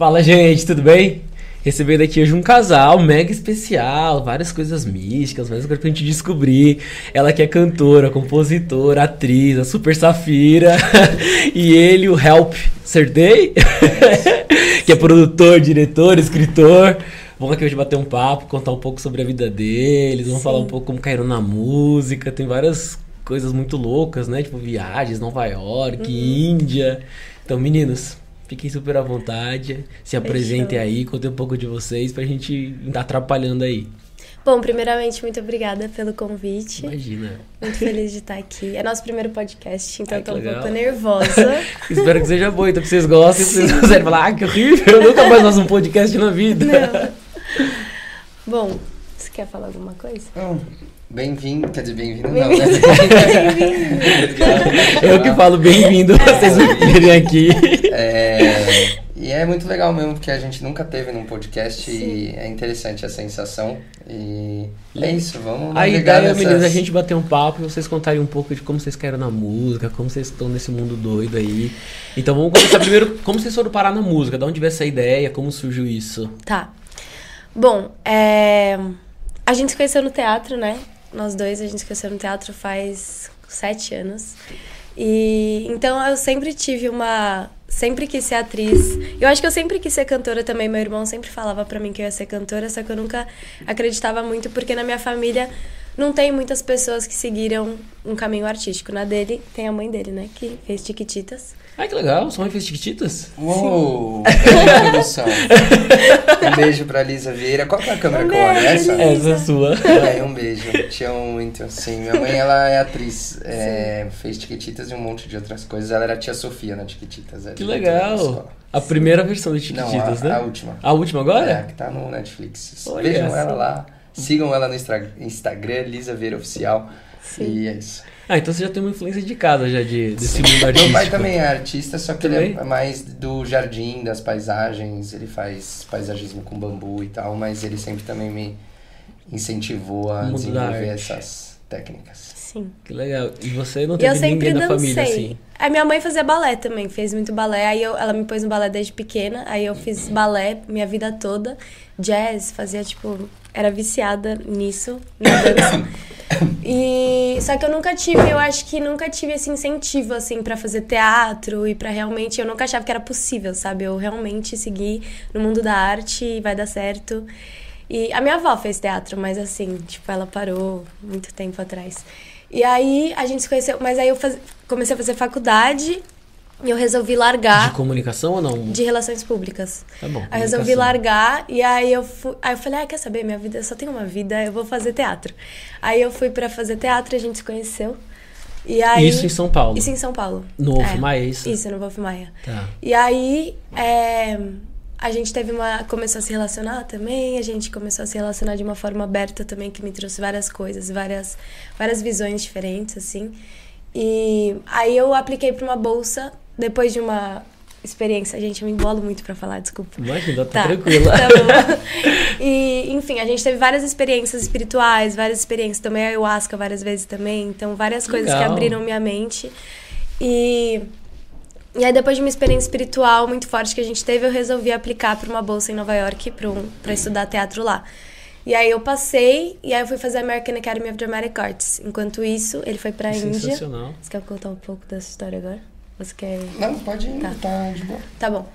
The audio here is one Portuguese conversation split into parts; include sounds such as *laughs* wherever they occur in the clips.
Fala, gente, tudo bem? Recebendo aqui hoje um casal mega especial, várias coisas místicas, várias coisas pra gente descobrir. Ela que é cantora, compositora, atriz, a Super Safira. *laughs* e ele, o Help, acertei? *laughs* que é produtor, diretor, escritor. Vamos aqui hoje bater um papo, contar um pouco sobre a vida deles, vamos Sim. falar um pouco como caíram na música. Tem várias coisas muito loucas, né? Tipo viagens, Nova York, Índia. Então, meninos, fiquem super à vontade, se apresentem aí, contem um pouco de vocês pra gente ir atrapalhando aí. Bom, primeiramente, muito obrigada pelo convite. Imagina. Muito feliz de estar aqui. É nosso primeiro podcast, então Ai, eu tô um legal. pouco nervosa. *laughs* Espero que seja bom, então que vocês gostem, que vocês quiserem falar, ah, que horrível, eu nunca mais faço um podcast na vida. Não. Bom, você quer falar alguma coisa? Não, bem-vindo, quer dizer, bem-vindo não, Bem-vindo. *laughs* né? Eu que falo bem-vindo vocês virem aqui. É, e é muito legal mesmo, porque a gente nunca teve num podcast e Sim. é interessante a sensação. E é isso, vamos A ideia, nessas... meninos, é a gente bater um papo e vocês contarem um pouco de como vocês caíram na música, como vocês estão nesse mundo doido aí. Então vamos começar primeiro, como vocês foram parar na música, de onde veio essa ideia, como surgiu isso? Tá. Bom, é... a gente se conheceu no teatro, né? Nós dois, a gente se conheceu no teatro faz sete anos. E então eu sempre tive uma. Sempre quis ser atriz. Eu acho que eu sempre quis ser cantora também. Meu irmão sempre falava pra mim que eu ia ser cantora, só que eu nunca acreditava muito, porque na minha família não tem muitas pessoas que seguiram um caminho artístico. Na dele, tem a mãe dele, né? Que fez Tiquititas. Ai, que legal, sua mãe fez Chiquititas? Uou. Um beijo pra Lisa Vieira. Qual que é a câmera Um que eu olho? Essa? Essa é sua. Mãe, um beijo. Te amo muito. Sim, minha mãe, ela é atriz. é, fez Tiquititas e um monte de outras coisas. Ela era a tia Sofia na Tiquititas. é Que legal. A primeira versão de Não, Chiquititas, a, né? a última. A última É, agora? que tá no Netflix. Olha Vejam só. ela lá. Sigam ela no Instagram, Lisa Veira Oficial. Sim. E é isso. Ah, então você já tem uma influência de casa já de, desse mundo artístico. Meu pai também é artista, só que ele Também? é mais do jardim, das paisagens. Ele faz paisagismo com bambu e tal, mas ele sempre também me incentivou a desenvolver essas técnicas. Sim. Que legal. E você não teve eu sempre ninguém da dancei. família assim? A minha mãe fazia balé também, fez muito balé. Aí eu- ela me pôs no balé desde pequena. Aí eu fiz balé minha vida toda. Jazz, fazia tipo. Era viciada nisso, na dança. E só que eu nunca tive, eu acho que nunca tive esse incentivo assim pra fazer teatro e pra realmente, eu nunca achava que era possível, sabe? Eu realmente segui no mundo da arte e vai dar certo. E a minha avó fez teatro, mas assim, tipo, ela parou muito tempo atrás. E aí a gente se conheceu, mas aí eu faz- comecei a fazer faculdade eu resolvi largar De comunicação ou não? de relações públicas. Tá bom. Aí eu resolvi largar e aí eu fui, aí eu falei, ah, quer saber, minha vida, eu só tenho uma vida, eu vou fazer teatro. Aí eu fui pra fazer teatro, a gente se conheceu. E aí Isso em São Paulo. Isso em São Paulo. No Wolf É. Maia, é isso? Isso, no Wolf Maia. Tá. E aí, é, a gente teve uma. começou a se relacionar também, a gente começou a se relacionar de uma forma aberta também, que me trouxe várias coisas, várias, várias visões diferentes, assim. E aí eu apliquei para uma bolsa, depois de uma experiência. Gente, eu me embolo muito para falar, desculpa. Imagina, tá, Tá, tranquila. tá bom. *laughs* E, enfim, a gente teve várias experiências espirituais, várias experiências. Tomei ayahuasca várias vezes também. Então, várias coisas que Legal. abriram minha mente. E, e aí, depois de uma experiência espiritual muito forte que a gente teve, eu resolvi aplicar para uma bolsa em Nova York para um, pra estudar teatro lá. E aí eu passei, e aí eu fui fazer a American Academy of Dramatic Arts. Enquanto isso, ele foi pra Índia. Sensacional. Você quer contar um pouco dessa história agora? Você quer... Não, pode ir, Tá. tá, de boa. Tá bom.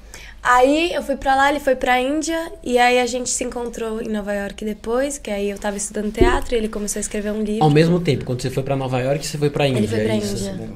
Aí eu fui pra lá, ele foi pra Índia, e aí a gente se encontrou em Nova York depois, que aí eu tava estudando teatro e ele começou a escrever um livro. Ao mesmo tempo, quando você foi pra Nova York, você foi pra Índia. Ele foi pra é isso? Índia.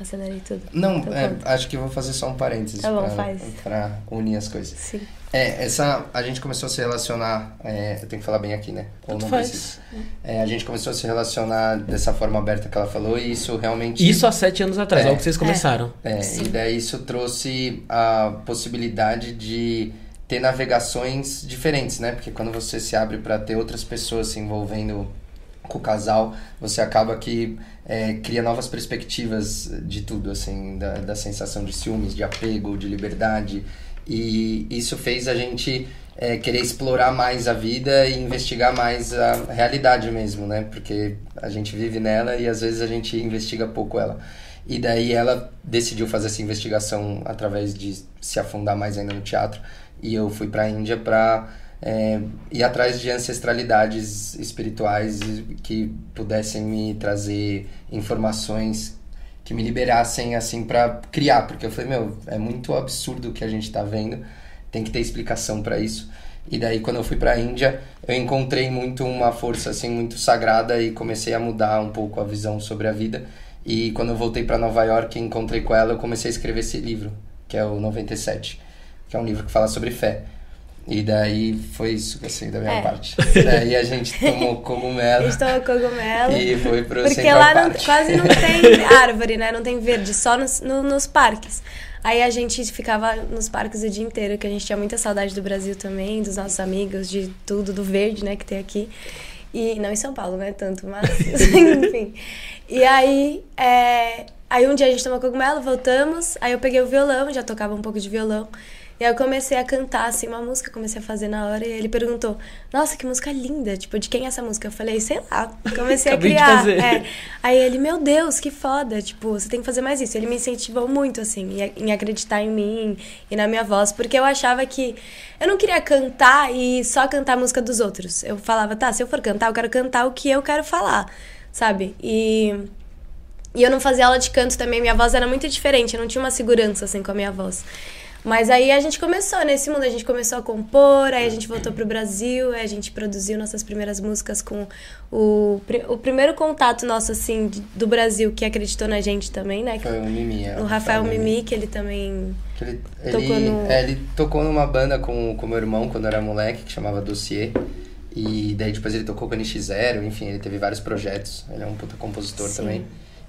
Acelerei tudo. Não, Então é, acho que vou fazer só um parênteses Tá bom, pra, faz. pra unir as coisas. Sim. É, essa, a gente começou a se relacionar, é, eu tenho que falar bem aqui, né? Ou Tanto não faz. precisa. É, a gente começou a se relacionar dessa forma aberta que ela falou e isso realmente... Isso há sete anos atrás, É. logo que vocês começaram. É, e daí isso trouxe a possibilidade de ter navegações diferentes, né? Porque quando você se abre para ter outras pessoas se envolvendo com o casal, você acaba que é, cria novas perspectivas de tudo, assim, da, da sensação de ciúmes, de apego, de liberdade. E isso fez a gente é, querer explorar mais a vida e investigar mais a realidade mesmo, né? Porque a gente vive nela e às vezes a gente investiga pouco ela. E daí ela decidiu fazer essa investigação através de se afundar mais ainda no teatro. E eu fui para a Índia para é, ir atrás de ancestralidades espirituais que pudessem me trazer informações que me liberassem assim para criar, porque eu falei, meu, é muito absurdo o que a gente tá vendo, tem que ter explicação para isso. E daí quando eu fui para a Índia, eu encontrei muito uma força assim muito sagrada e comecei a mudar um pouco a visão sobre a vida. E quando eu voltei para Nova York e encontrei com ela, eu comecei a escrever esse livro, que é o 97, que é um livro que fala sobre fé. E daí foi isso, assim, da minha é. parte. daí a gente tomou cogumelo. *laughs* A gente tomou cogumelo. E foi pro Porque lá não, quase não *laughs* tem árvore, né? Não tem verde, só nos, no, nos parques. Aí a gente ficava nos parques o dia inteiro, que a gente tinha muita saudade do Brasil também, dos nossos amigos, de tudo, do verde, né, que tem aqui. E não em São Paulo, né, tanto, mas *laughs* enfim. E aí, é, aí um dia a gente tomou cogumelo, voltamos, aí eu peguei o violão, já tocava um pouco de violão. E aí eu comecei a cantar, assim, uma música, comecei a fazer na hora, e ele perguntou, nossa, que música linda, tipo, de quem é essa música? Eu falei, sei lá, comecei a criar. É. Aí ele, meu Deus, que foda, tipo, você tem que fazer mais isso. Ele me incentivou muito, assim, em acreditar em mim e na minha voz, porque eu achava que eu não queria cantar e só cantar a música dos outros. Eu falava, tá, se eu for cantar, eu quero cantar o que eu quero falar, sabe? E e eu não fazia aula de canto também, minha voz era muito diferente, eu não tinha uma segurança assim com a minha voz. Mas aí a gente começou nesse mundo, a gente começou a compor, aí a gente voltou pro Brasil, aí a gente produziu nossas primeiras músicas com o, o primeiro contato nosso, assim, do Brasil que acreditou na gente também, né? Foi o Mimi, é, O Rafael Mimi, que ele também que ele, tocou ele, no... É, ele tocou numa banda com o meu irmão quando era moleque, que chamava Dossier. E daí depois ele tocou com a NX0, enfim, ele teve vários projetos. Ele é um puta compositor Sim. também.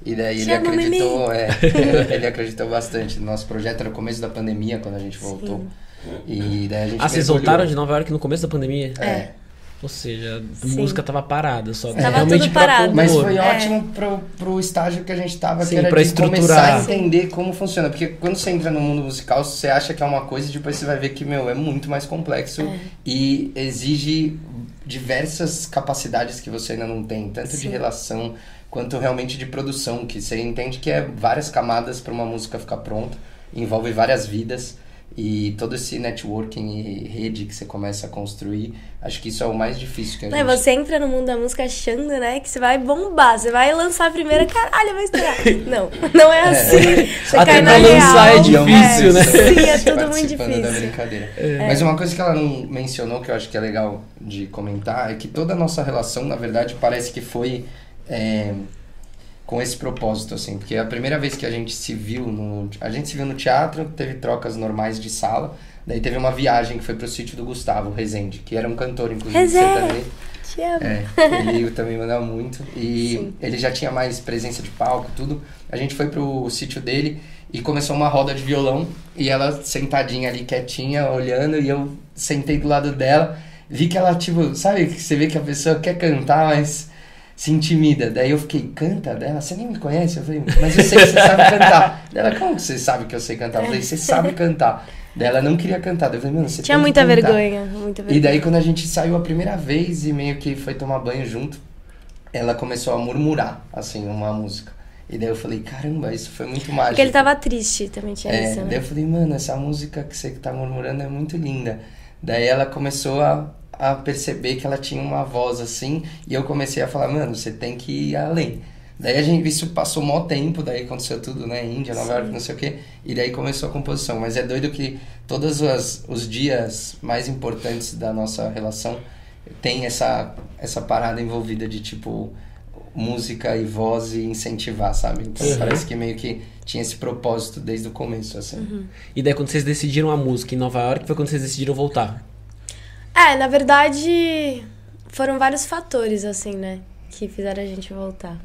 E daí ele acreditou, é, *laughs* ele acreditou bastante no nosso projeto. Era o começo da pandemia, quando a gente voltou. Sim. E daí a gente Ah, vocês voltaram de Nova York no começo da pandemia? É. Ou seja, a Sim. música tava parada, só tava realmente tudo parado. Mas foi é. ótimo pro, pro estágio que a gente tava, Sim, que era pra de estruturar. começar a entender como funciona. Porque quando você entra no mundo musical, você acha que é uma coisa e depois você vai ver que, meu, é muito mais complexo é. e exige diversas capacidades que você ainda não tem, tanto Sim. de relação quanto realmente de produção, que você entende que é várias camadas para uma música ficar pronta, envolve várias vidas e todo esse networking e rede que você começa a construir, acho que isso é o mais difícil que a não, gente... Você entra no mundo da música achando, né, que você vai bombar, você vai lançar a primeira, caralho, vai estourar. *laughs* Não, não é, é. assim. Você *laughs* Até cai na lançar real. é difícil, é, né? Sim, é tudo muito difícil. da brincadeira. É. Mas uma coisa que ela não mencionou, que eu acho que é legal de comentar, é que toda a nossa relação, na verdade, parece que foi é, com esse propósito, assim, porque a primeira vez que a gente se viu no. A gente se viu no teatro, teve trocas normais de sala, daí teve uma viagem que foi pro sítio do Gustavo, Rezende, que era um cantor, inclusive, Rezende. Te amo. É, ele *laughs* também mandava muito. E Sim. ele já tinha mais presença de palco, tudo. A gente foi pro sítio dele e começou uma roda de violão. E ela sentadinha ali, quietinha, olhando, e eu sentei do lado dela. Vi que ela, tipo, sabe que você vê que a pessoa quer cantar, mas se intimida. Daí eu fiquei, canta dela? Você nem me conhece? Eu falei, mas eu sei que você sabe cantar. Dela, como que você sabe que eu sei cantar? Eu falei, você sabe cantar. Daí ela não queria cantar. Eu falei, mano, você Tinha muita vergonha, muita vergonha. E daí quando a gente saiu a primeira vez e meio que foi tomar banho junto, ela começou a murmurar, assim, uma música. E daí eu falei, caramba, isso foi muito mágico. Porque ele tava triste, também tinha é, isso, né? Daí eu falei, mano, essa música que você tá murmurando é muito linda. Daí ela começou a a perceber que ela tinha uma voz assim, e eu comecei a falar, mano, você tem que ir além. Daí a gente, isso passou mó tempo, daí aconteceu tudo, né, Índia, Nova York, não sei o quê, e daí começou a composição. Mas é doido que todos os, os dias mais importantes da nossa relação tem essa, essa parada envolvida de, tipo, música e voz e incentivar, sabe? Então uhum. parece que meio que tinha esse propósito desde o começo, assim. Uhum. E daí quando vocês decidiram a música em Nova York, foi quando vocês decidiram voltar? É, na verdade, foram vários fatores, assim, né? Que fizeram a gente voltar.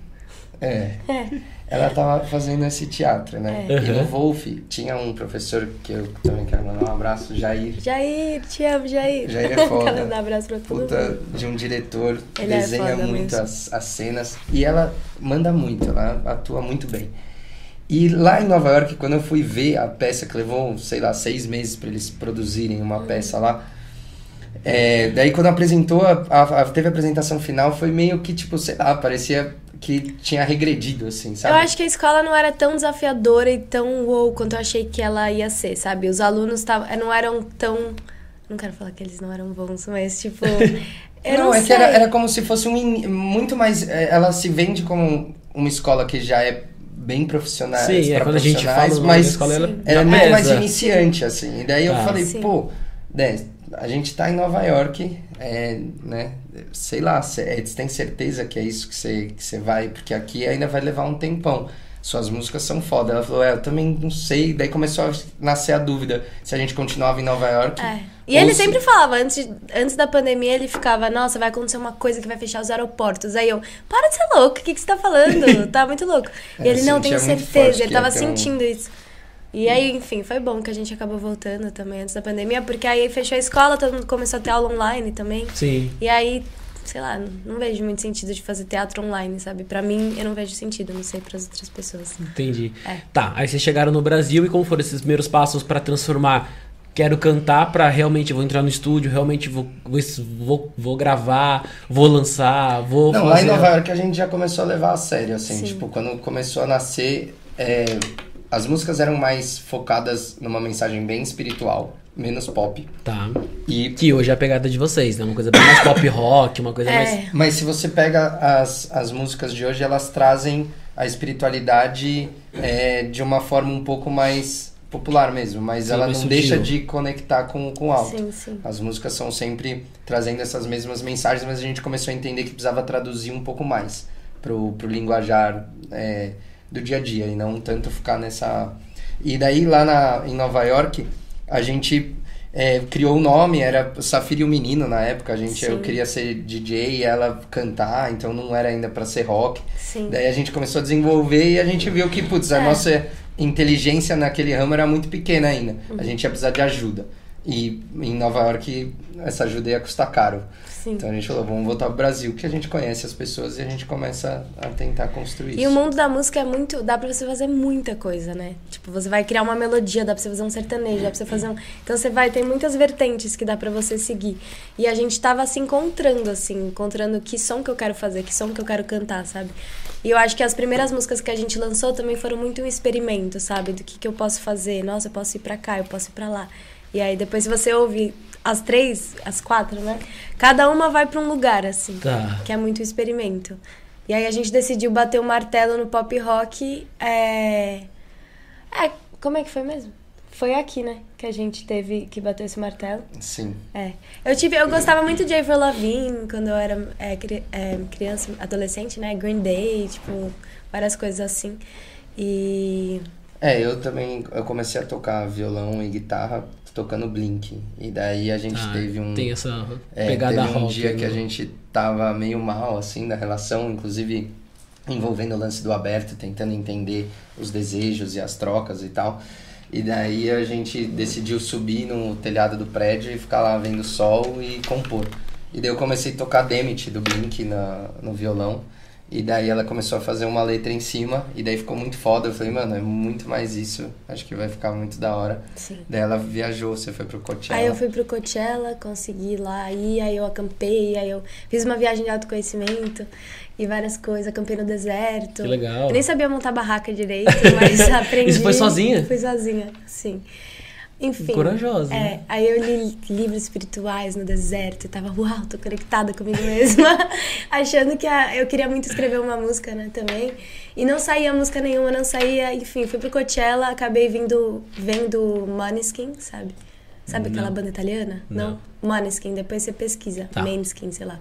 É. é. Ela tava fazendo esse teatro, né? É. E no Wolf tinha um professor que eu também quero mandar um abraço, Jair. Jair, te amo, Jair. Jair é *laughs* foda. quero dar um abraço pra todo Puta mundo. de um diretor, Ele é desenha é muito as, as cenas. E ela manda muito, ela atua muito bem. E lá em Nova York, quando eu fui ver a peça, que levou, sei lá, seis meses para eles produzirem uma peça lá é, daí quando apresentou, a, a, teve a apresentação final, foi meio que, tipo, sei lá, parecia que tinha regredido, assim, Eu sabe? acho que a escola não era tão desafiadora e tão wow quanto eu achei que ela ia ser, sabe? Os alunos tavam, não eram tão. Não quero falar que eles não eram bons, mas tipo. *laughs* Eu não, é sei. que era, era como se fosse um. in- Muito mais. é, Ela se vende como uma escola que já é bem profissional. Sim, é quando a gente profissionais, fala mas escola, ela era muito mais iniciante, assim. E daí eu Tá. falei, Sim. pô, né, a gente tá em Nova York, é, né? Sei lá, você tem certeza que é isso que você que vai? Porque aqui ainda vai levar um tempão. Suas músicas são foda. Ela falou, é, eu também não sei. Daí começou a nascer a dúvida se a gente continuava em Nova York. É. E ele se- sempre falava, antes, de- antes da pandemia, ele ficava, nossa, vai acontecer uma coisa que vai fechar os aeroportos. Aí eu, para de ser louco, o que, que você tá falando? *laughs* tá muito louco. E É, ele, não, tenho certeza, ele tava um- sentindo isso. E aí, enfim, foi bom que a gente acabou voltando também antes da pandemia, porque aí fechou a escola, todo mundo começou a ter aula online também. Sim. E aí, sei lá, não vejo muito sentido de fazer teatro online, sabe? Pra mim, eu não vejo sentido, não sei pras outras pessoas. Entendi. É. Tá, aí vocês chegaram no Brasil e como foram esses primeiros passos pra transformar? Quero cantar pra realmente vou entrar no estúdio, realmente vou, vou, vou, vou gravar, vou lançar, vou Não, fazer... lá em Nova York a gente já começou a levar a sério, assim, Sim. tipo, quando começou a nascer, é, as músicas eram mais focadas numa mensagem bem espiritual, menos pop. Tá. E Que hoje é a pegada de vocês, né? Uma coisa bem mais pop rock, uma coisa mais... É, Mas se você pega as, as músicas de hoje, elas trazem a espiritualidade é, de uma forma um pouco mais popular mesmo, mas Sim, ela mais não sutil. deixa de conectar com, com o alto. sim, sim. As músicas são sempre trazendo essas mesmas mensagens, mas a gente começou a entender que precisava traduzir um pouco mais pro, pro linguajar é, do dia a dia e não tanto ficar nessa. E daí lá na, em Nova York a gente é, criou o nome, era Safira e o Menino na época. A gente, eu queria ser DJ e ela cantar, então não era ainda para ser rock. Sim. Daí a gente começou a desenvolver e a gente viu que, putz, a É. nossa inteligência naquele ramo era muito pequena ainda. Uhum. A gente ia precisar de ajuda. E em Nova York, essa ajuda ia custar caro. Sim. Então a gente falou, vamos voltar pro Brasil, que a gente conhece as pessoas e a gente começa a tentar construir E isso. o mundo da música é muito. dá pra você fazer muita coisa, né? Tipo, você vai criar uma melodia, dá pra você fazer um sertanejo, dá pra você fazer um. *clears throat* Então você vai, tem muitas vertentes que dá pra você seguir. E a gente tava se encontrando, assim, encontrando que som que eu quero fazer, que som que eu quero cantar, sabe? E eu acho que as primeiras músicas que a gente lançou também foram muito um experimento, sabe? Do que, que eu posso fazer. Nossa, eu posso ir pra cá, eu posso ir pra lá. E aí depois se você ouve as três, as quatro, né? Cada uma vai pra um lugar, assim Tá. que é muito experimento. E aí a gente decidiu bater o martelo no pop rock. É... é, como é que foi mesmo? Foi aqui, né? Que a gente teve que bater esse martelo. Sim. É. Eu tive, eu gostava muito de Avril Lavigne quando eu era é, cri- é, criança, adolescente, né? Green Day, tipo, várias coisas assim. E É, eu também eu comecei a tocar violão e guitarra tocando Blink. E daí a gente Ah, teve um. Tem essa É, pegada teve um rock. dia que a gente tava meio mal, assim, da relação, inclusive envolvendo o lance do aberto, tentando entender os desejos e as trocas e tal. E daí a gente decidiu subir no telhado do prédio e ficar lá vendo o sol e compor. E daí eu comecei a tocar Demet do Blink na, no violão. E daí ela começou a fazer uma letra em cima, e daí ficou muito foda. Eu falei, mano, é muito mais isso. Acho que vai ficar muito da hora. sim. Daí ela viajou, você foi pro Coachella. Aí eu fui pro Coachella, consegui ir lá ir, aí eu acampei, aí eu fiz uma viagem de autoconhecimento e várias coisas, acampei no deserto. Que legal. Eu nem sabia montar barraca direito, mas *laughs* aprendi. Isso foi sozinha? Fui sozinha, sim. Enfim. Corajosa. É, aí eu li livros espirituais no deserto e tava, uau, tô conectada comigo mesma. *laughs* Achando que a- eu queria muito escrever uma música, né, também. E não saía música nenhuma, não saía. Enfim, fui pro Coachella, acabei vindo, vendo Måneskin, sabe? Sabe aquela Não. banda italiana? Não. Måneskin, depois você pesquisa. Tá. Maneskin, sei lá.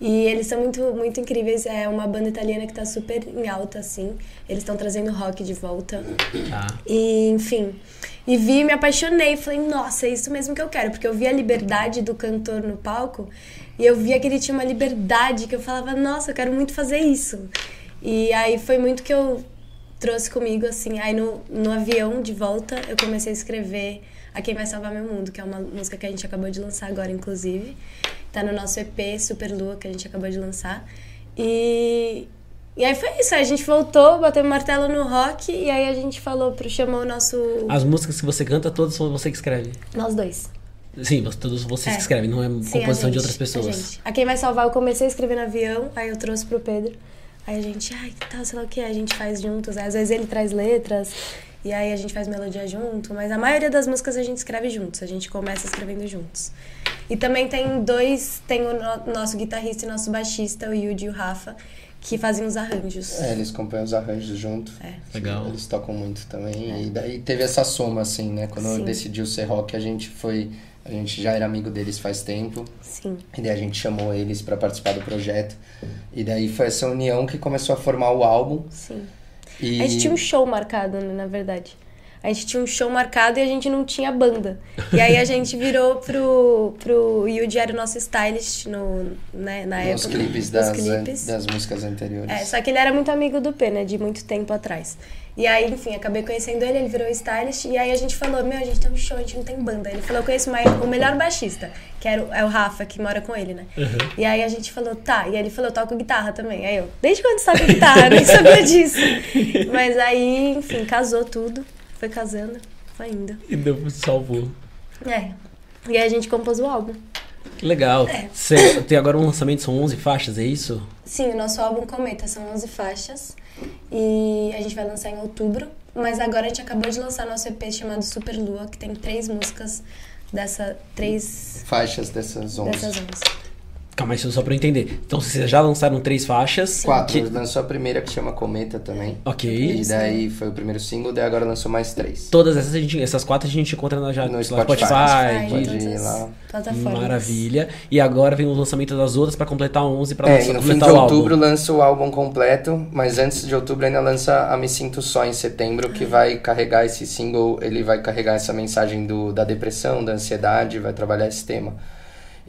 E eles são muito, muito incríveis. É uma banda italiana que tá super em alta, assim. Eles estão trazendo rock de volta. Tá. E, enfim. E vi, me apaixonei. Falei, nossa, é isso mesmo que eu quero. Porque eu vi a liberdade do cantor no palco. E eu via que ele tinha uma liberdade que eu falava, nossa, eu quero muito fazer isso. E aí foi muito que eu trouxe comigo, assim. Aí no, no avião de volta eu comecei a escrever A Quem Vai Salvar Meu Mundo, que é uma música que a gente acabou de lançar agora, inclusive. Tá no nosso EP Super Lua, que a gente acabou de lançar. E, e aí foi isso. Aí a gente voltou, bateu o martelo no rock e aí a gente falou pro chamou o nosso. As músicas que você canta, todas são você que escreve. Nós dois. Sim, todos vocês É. que escrevem, não é Sim, a composição de gente, outras A, pessoas. gente. A quem vai salvar, eu comecei a escrever no avião, aí eu trouxe pro Pedro. Aí a gente, ai, que tal, sei lá o que, a gente faz juntos. Aí, às vezes ele traz letras, e aí a gente faz melodia junto, mas a maioria das músicas a gente escreve juntos, a gente começa escrevendo juntos. E também tem dois, tem o no- nosso guitarrista e nosso baixista, o Yudi e o Rafa, que fazem os arranjos. É, eles acompanham os arranjos junto. É. Legal. Eles tocam muito também. E daí teve essa soma, assim, né? Quando Sim. decidiu ser rock, a gente foi. A gente já era amigo deles faz tempo. Sim. E daí a gente chamou eles pra participar do projeto. E daí foi essa união que começou a formar o álbum. Sim. E... A gente tinha um show marcado, né, na verdade. A gente tinha um show marcado e a gente não tinha banda. E aí a *laughs* gente virou pro, pro era o nosso stylist no, né, na nos época. clipes nos das, clipes. das músicas anteriores. É, só que ele era muito amigo do P, né? De muito tempo atrás. E aí, enfim, acabei conhecendo ele, ele virou stylist. E aí a gente falou, meu, a gente tem um show, a gente não tem banda. Ele falou, eu conheço mais- o melhor baixista, que era o, é o Rafa, que mora com ele, né? E aí a gente falou, tá. E aí ele falou, eu toco guitarra também. Aí eu, desde quando você toca guitarra? Nem sabia *laughs* disso. Mas aí, enfim, casou tudo. Foi casando, foi indo. E deu salvou. É. E aí a gente compôs o álbum. Que legal. É. Cê- tem agora um lançamento, são 11 faixas, é isso? Sim, o nosso álbum Cometa são 11 faixas e a gente vai lançar em outubro. Mas agora a gente acabou de lançar nosso EP chamado Super Lua, que tem três músicas dessa três Faixas dessas 11. dessas 11. Calma, isso só pra eu entender. Então vocês já lançaram três faixas. Quatro. Que- Lançou a primeira que chama Cometa também. Ok. E daí foi o primeiro single, daí agora lançou mais três. Todas essas, a gente, essas quatro a gente encontra na, já, No Spotify. Spotify, Pode ir todas lá. plataformas. Maravilha. E agora vem o lançamento das outras pra completar 11 pra É, lançar, e no fim de o outubro álbum. lança o álbum completo, mas antes de outubro ainda lança a Me Sinto Só em setembro, que vai carregar esse single, ele vai carregar essa mensagem do, da depressão, da ansiedade, vai trabalhar esse tema.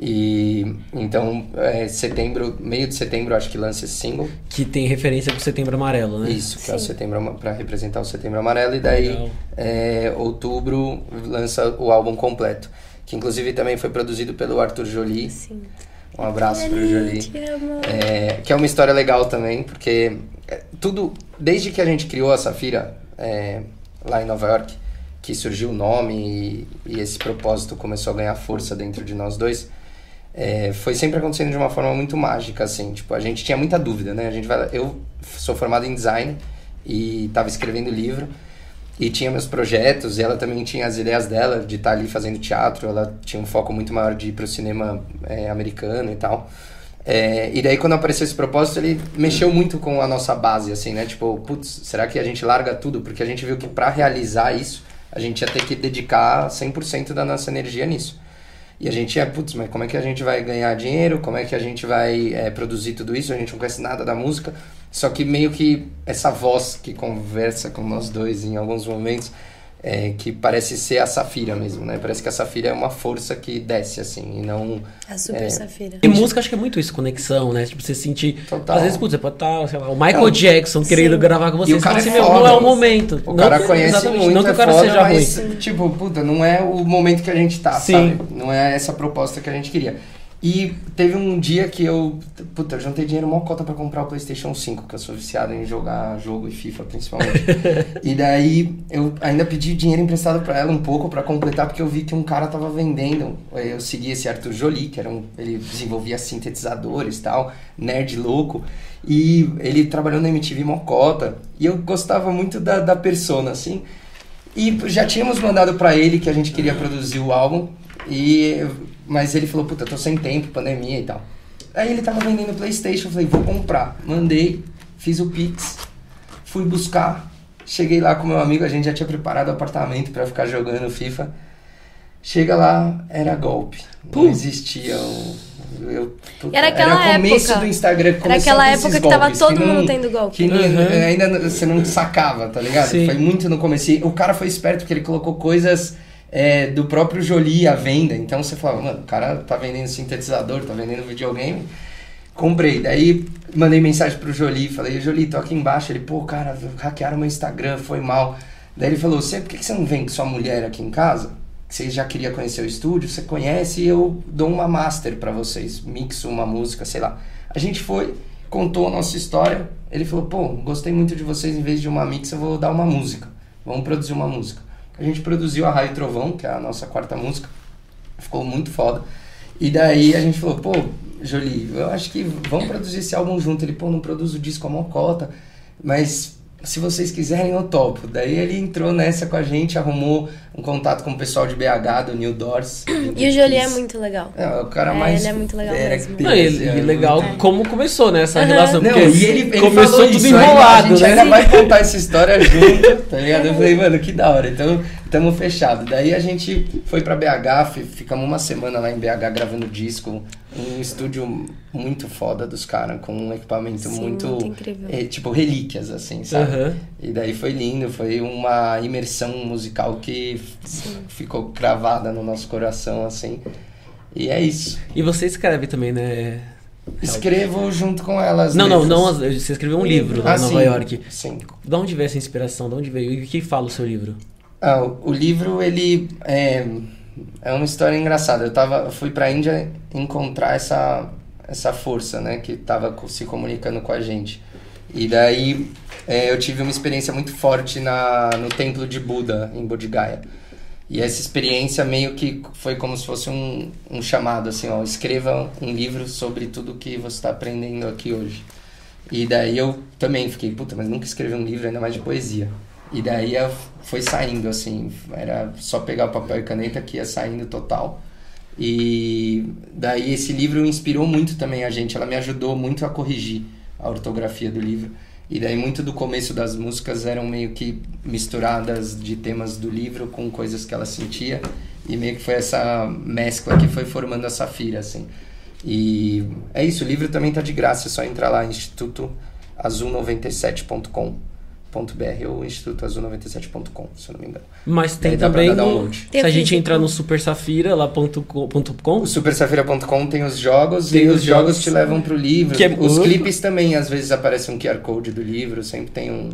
E então, é, setembro, meio de setembro, acho que lança esse single. Que tem referência com Setembro Amarelo, né? Isso, que é o setembro para representar o setembro amarelo. E daí, é, outubro, lança o álbum completo. Que inclusive também foi produzido pelo Arthur Jolie. Sim. Um abraço pro Eli, Jolie. te amo. É, que é uma história legal também, porque é, tudo, desde que a gente criou a Safira é, lá em Nova York, que surgiu o nome e, e esse propósito começou a ganhar força dentro de nós dois, é, foi sempre acontecendo de uma forma muito mágica, assim, tipo, a gente tinha muita dúvida, né? A gente vai, eu sou formado em design e estava escrevendo livro e tinha meus projetos, e ela também tinha as ideias dela de estar ali fazendo teatro, ela tinha um foco muito maior de ir pro cinema é, americano e tal. É, e daí quando apareceu esse propósito, ele mexeu muito com a nossa base, assim, né? Tipo, putz, será que a gente larga tudo? Porque a gente viu que para realizar isso, a gente ia ter que dedicar 100% da nossa energia nisso. E a gente ia, putz, mas como é que a gente vai ganhar dinheiro? Como é que a gente vai é, produzir tudo isso? A gente não conhece nada da música. Só que meio que essa voz que conversa com nós dois em alguns momentos, é, que parece ser a Safira mesmo, né? Parece que a Safira é uma força que desce, assim, e não... A Super É. Safira. E música acho que é muito isso, conexão, né? Tipo, você sentir. Total. Às vezes, putz, você pode estar, sei lá, o Michael Não, Jackson querendo sim. gravar com você. E o cara é assim, meu, foda. não é o momento. O Não cara que- conhece muito, Não que é o cara foda, seja mas, ruim. tipo, puta, não é o momento que a gente tá, Sim. sabe? Não é essa proposta que a gente queria. E teve um dia que eu, puta, eu juntei dinheiro mó cota pra comprar o PlayStation 5, que eu sou viciado em jogar jogo e FIFA principalmente. *laughs* e daí eu ainda pedi dinheiro emprestado pra ela um pouco pra completar, porque eu vi que um cara tava vendendo. Eu segui esse Arthur Jolie, que era um, ele desenvolvia sintetizadores e tal, nerd louco. E ele trabalhou na MTV Mocota. E eu gostava muito da, da persona, assim. E já tínhamos mandado pra ele que a gente queria produzir o álbum. E, mas ele falou, puta, tô sem tempo, pandemia e tal. Aí ele tava vendendo Playstation, eu falei, vou comprar. Mandei, fiz o Pix, fui buscar. Cheguei lá com meu amigo, a gente já tinha preparado o apartamento pra ficar jogando FIFA. Chega lá, era golpe. Não Puh. existia o... Eu, puta, Era aquela o começo época. do Instagram. Era aquela época que tava golpes, todo não- mundo tendo golpe. Que não- Uhum. ainda não- você não sacava, tá ligado? Sim. Foi muito no começo. O cara foi esperto porque ele colocou coisas é, do próprio Jolie à venda. Então você falava, mano, o cara tá vendendo sintetizador, tá vendendo videogame. Comprei. Daí mandei mensagem pro Jolie, falei, Jolie, tô aqui embaixo. Ele, pô, cara, hackearam meu Instagram, foi mal. Daí ele falou, você, por que você não vem com sua mulher aqui em casa? Você já queria conhecer o estúdio, você conhece e eu dou uma master pra vocês, mixo uma música, sei lá. A gente foi, contou a nossa história. Ele falou, pô, gostei muito de vocês, em vez de uma mix, eu vou dar uma música. Vamos produzir uma música. A gente produziu a Raio Trovão, que é a nossa quarta música. Ficou muito foda. E daí a gente falou, pô, Jolie, eu acho que vamos produzir esse álbum junto. Ele, pô, não produz o disco a mocota, mas se vocês quiserem, eu topo. Daí ele entrou nessa com a gente, arrumou um contato com o pessoal de BH, do New Doors. E o Jolie é muito legal. É, o cara É, mais. ele é muito legal era mesmo. que Não, teve, e, e assim, legal muito- como começou, né, essa relação. Não, e ele, ele começou falou tudo isso, enrolado, a gente né? ainda vai contar essa história *laughs* junto, tá ligado? Eu falei, mano, que da hora. Então, tamo fechado. Daí a gente foi pra BH, fi- ficamos uma semana lá em BH gravando disco. Um estúdio muito foda dos caras, com um equipamento Sim, muito... muito incrível. é, tipo, relíquias, assim, sabe? Aham. E daí foi lindo, foi uma imersão musical que f- ficou cravada no nosso coração, assim. E é isso. E você escreve também, né? Escrevo junto com elas. Não, não, letras. não. Você escreveu um livro lá Ah, em Nova sim, York. Sim. De onde veio essa inspiração? De onde veio? E o que fala o seu livro? Ah, o, o livro, ele é, é uma história engraçada. Eu tava, fui pra Índia encontrar essa, essa força, né, que tava co- se comunicando com a gente. E daí é, eu tive uma experiência muito forte na, no templo de Buda, em Bodh Gaya. E essa experiência meio que foi como se fosse um, um chamado, assim, ó, escreva um livro sobre tudo que você está aprendendo aqui hoje. E daí eu também fiquei, puta, mas nunca escrevi um livro, ainda mais de poesia. E daí foi saindo, assim, era só pegar o papel e caneta que ia saindo total. E daí esse livro inspirou muito também a gente, ela me ajudou muito a corrigir a ortografia do livro. E daí muito do começo das músicas eram meio que misturadas de temas do livro com coisas que ela sentia. E meio que foi essa mescla que foi formando a Safira, assim. E é isso, o livro também tá de graça, é só entrar lá, institutoazul97.com.br ou institutoazul97.com, se eu não me engano. Mas tem Aí dá pra também dar no, download. se a gente entrar no Super Safira lá ponto com- ponto com, O supersafira.com tem os jogos Tem e os os jogos jogos. te levam pro livro. Que é- Os clipes também, às vezes aparece um QR Code do livro, sempre tem um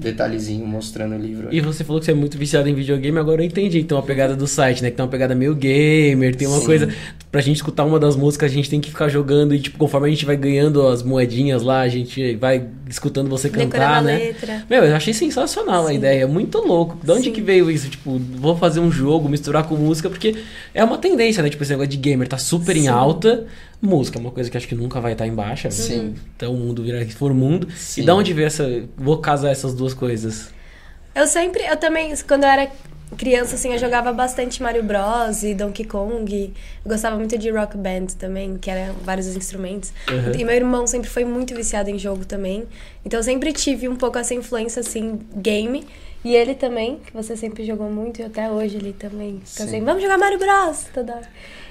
detalhezinho mostrando o livro. E você falou que você é muito viciado em videogame, agora eu entendi. Então a pegada do site, né? Que tem uma pegada meio gamer, tem uma Sim. coisa. Pra gente escutar uma das músicas, a gente tem que ficar jogando e, tipo, conforme a gente vai ganhando as moedinhas lá, a gente vai escutando você cantar, a né? letra. Meu, eu achei sensacional a Sim. ideia, muito louco. De onde Sim. que veio isso? Tipo, vou fazer um jogo, misturar com música, porque é uma tendência, né? Tipo, esse negócio de gamer tá super em alta. Música é uma coisa que acho que nunca vai estar em baixa. né? Sim. Então o mundo virar que for mundo. Sim. E da onde veio essa. Vou casar essas duas coisas. Eu sempre, eu também, quando eu era criança, assim, eu jogava bastante Mario Bros. e Donkey Kong. Eu gostava muito de Rock Band também, que era vários instrumentos. Uhum. E meu irmão sempre foi muito viciado em jogo também. Então eu sempre tive um pouco essa influência, assim, game. E ele também, que você sempre jogou muito, e até hoje ele também. Sim. assim, vamos jogar Mario Bros. toda hora.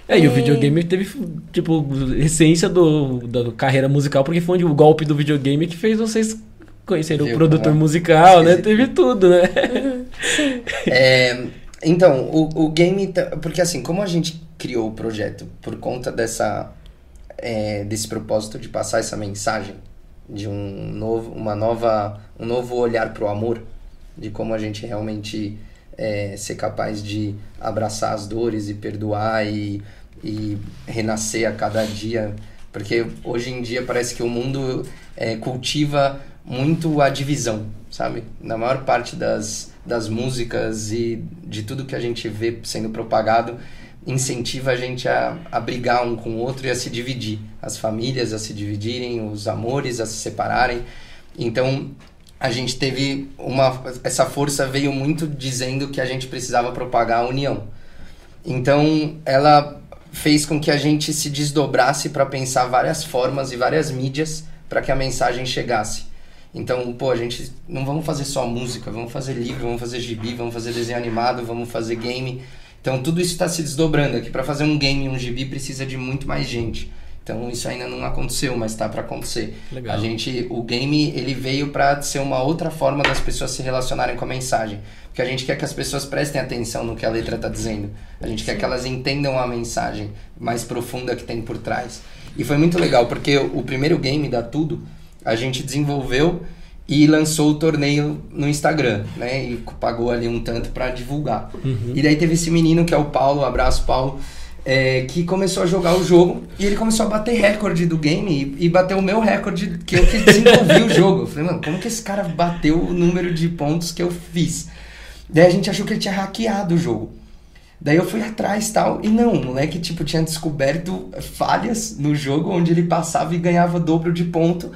É, e o videogame teve, tipo, essência do, da carreira musical, porque foi onde o golpe do videogame que fez vocês conhecerem o Viu produtor como é musical, né? Teve tudo, né? É, então, o, o game. Porque assim, como a gente criou o projeto por conta dessa, é, desse propósito de passar essa mensagem de um novo, uma nova, um novo olhar pro amor, de como a gente realmente é, ser capaz de abraçar as dores e perdoar e, e renascer a cada dia. Porque hoje em dia parece que o mundo é, cultiva muito a divisão, sabe? Na maior parte das, das músicas e de tudo que a gente vê sendo propagado, incentiva a gente a, a brigar um com o outro e a se dividir. As famílias a se dividirem, os amores a se separarem. Então, a gente teve uma. Essa força veio muito dizendo que a gente precisava propagar a união. Então, ela fez com que a gente se desdobrasse para pensar várias formas e várias mídias para que a mensagem chegasse. Então, pô, a gente não vamos fazer só música, vamos fazer livro, vamos fazer gibi, vamos fazer desenho animado, vamos fazer game. Então, tudo isso está se desdobrando aqui. Para fazer um game um gibi precisa de muito mais gente. Então, isso ainda não aconteceu, mas está para acontecer. Legal. A gente, o game, ele veio para ser uma outra forma das pessoas se relacionarem com a mensagem. Porque a gente quer que as pessoas prestem atenção no que a letra está dizendo. A gente quer que elas entendam a mensagem mais profunda que tem por trás. E foi muito legal, porque o primeiro game da Tudo, a gente desenvolveu e lançou o torneio no Instagram, né? E pagou ali um tanto para divulgar. E daí teve esse menino que é o Paulo, abraço Paulo, é, que começou a jogar o jogo e ele começou a bater recorde do game e, e bateu o meu recorde que eu que desenvolvi o jogo. Eu falei, mano, como que esse cara bateu o número de pontos que eu fiz? Daí a gente achou que ele tinha hackeado o jogo. Daí eu fui atrás tal, e não, o moleque, tipo, tinha descoberto falhas no jogo onde ele passava e ganhava dobro de ponto.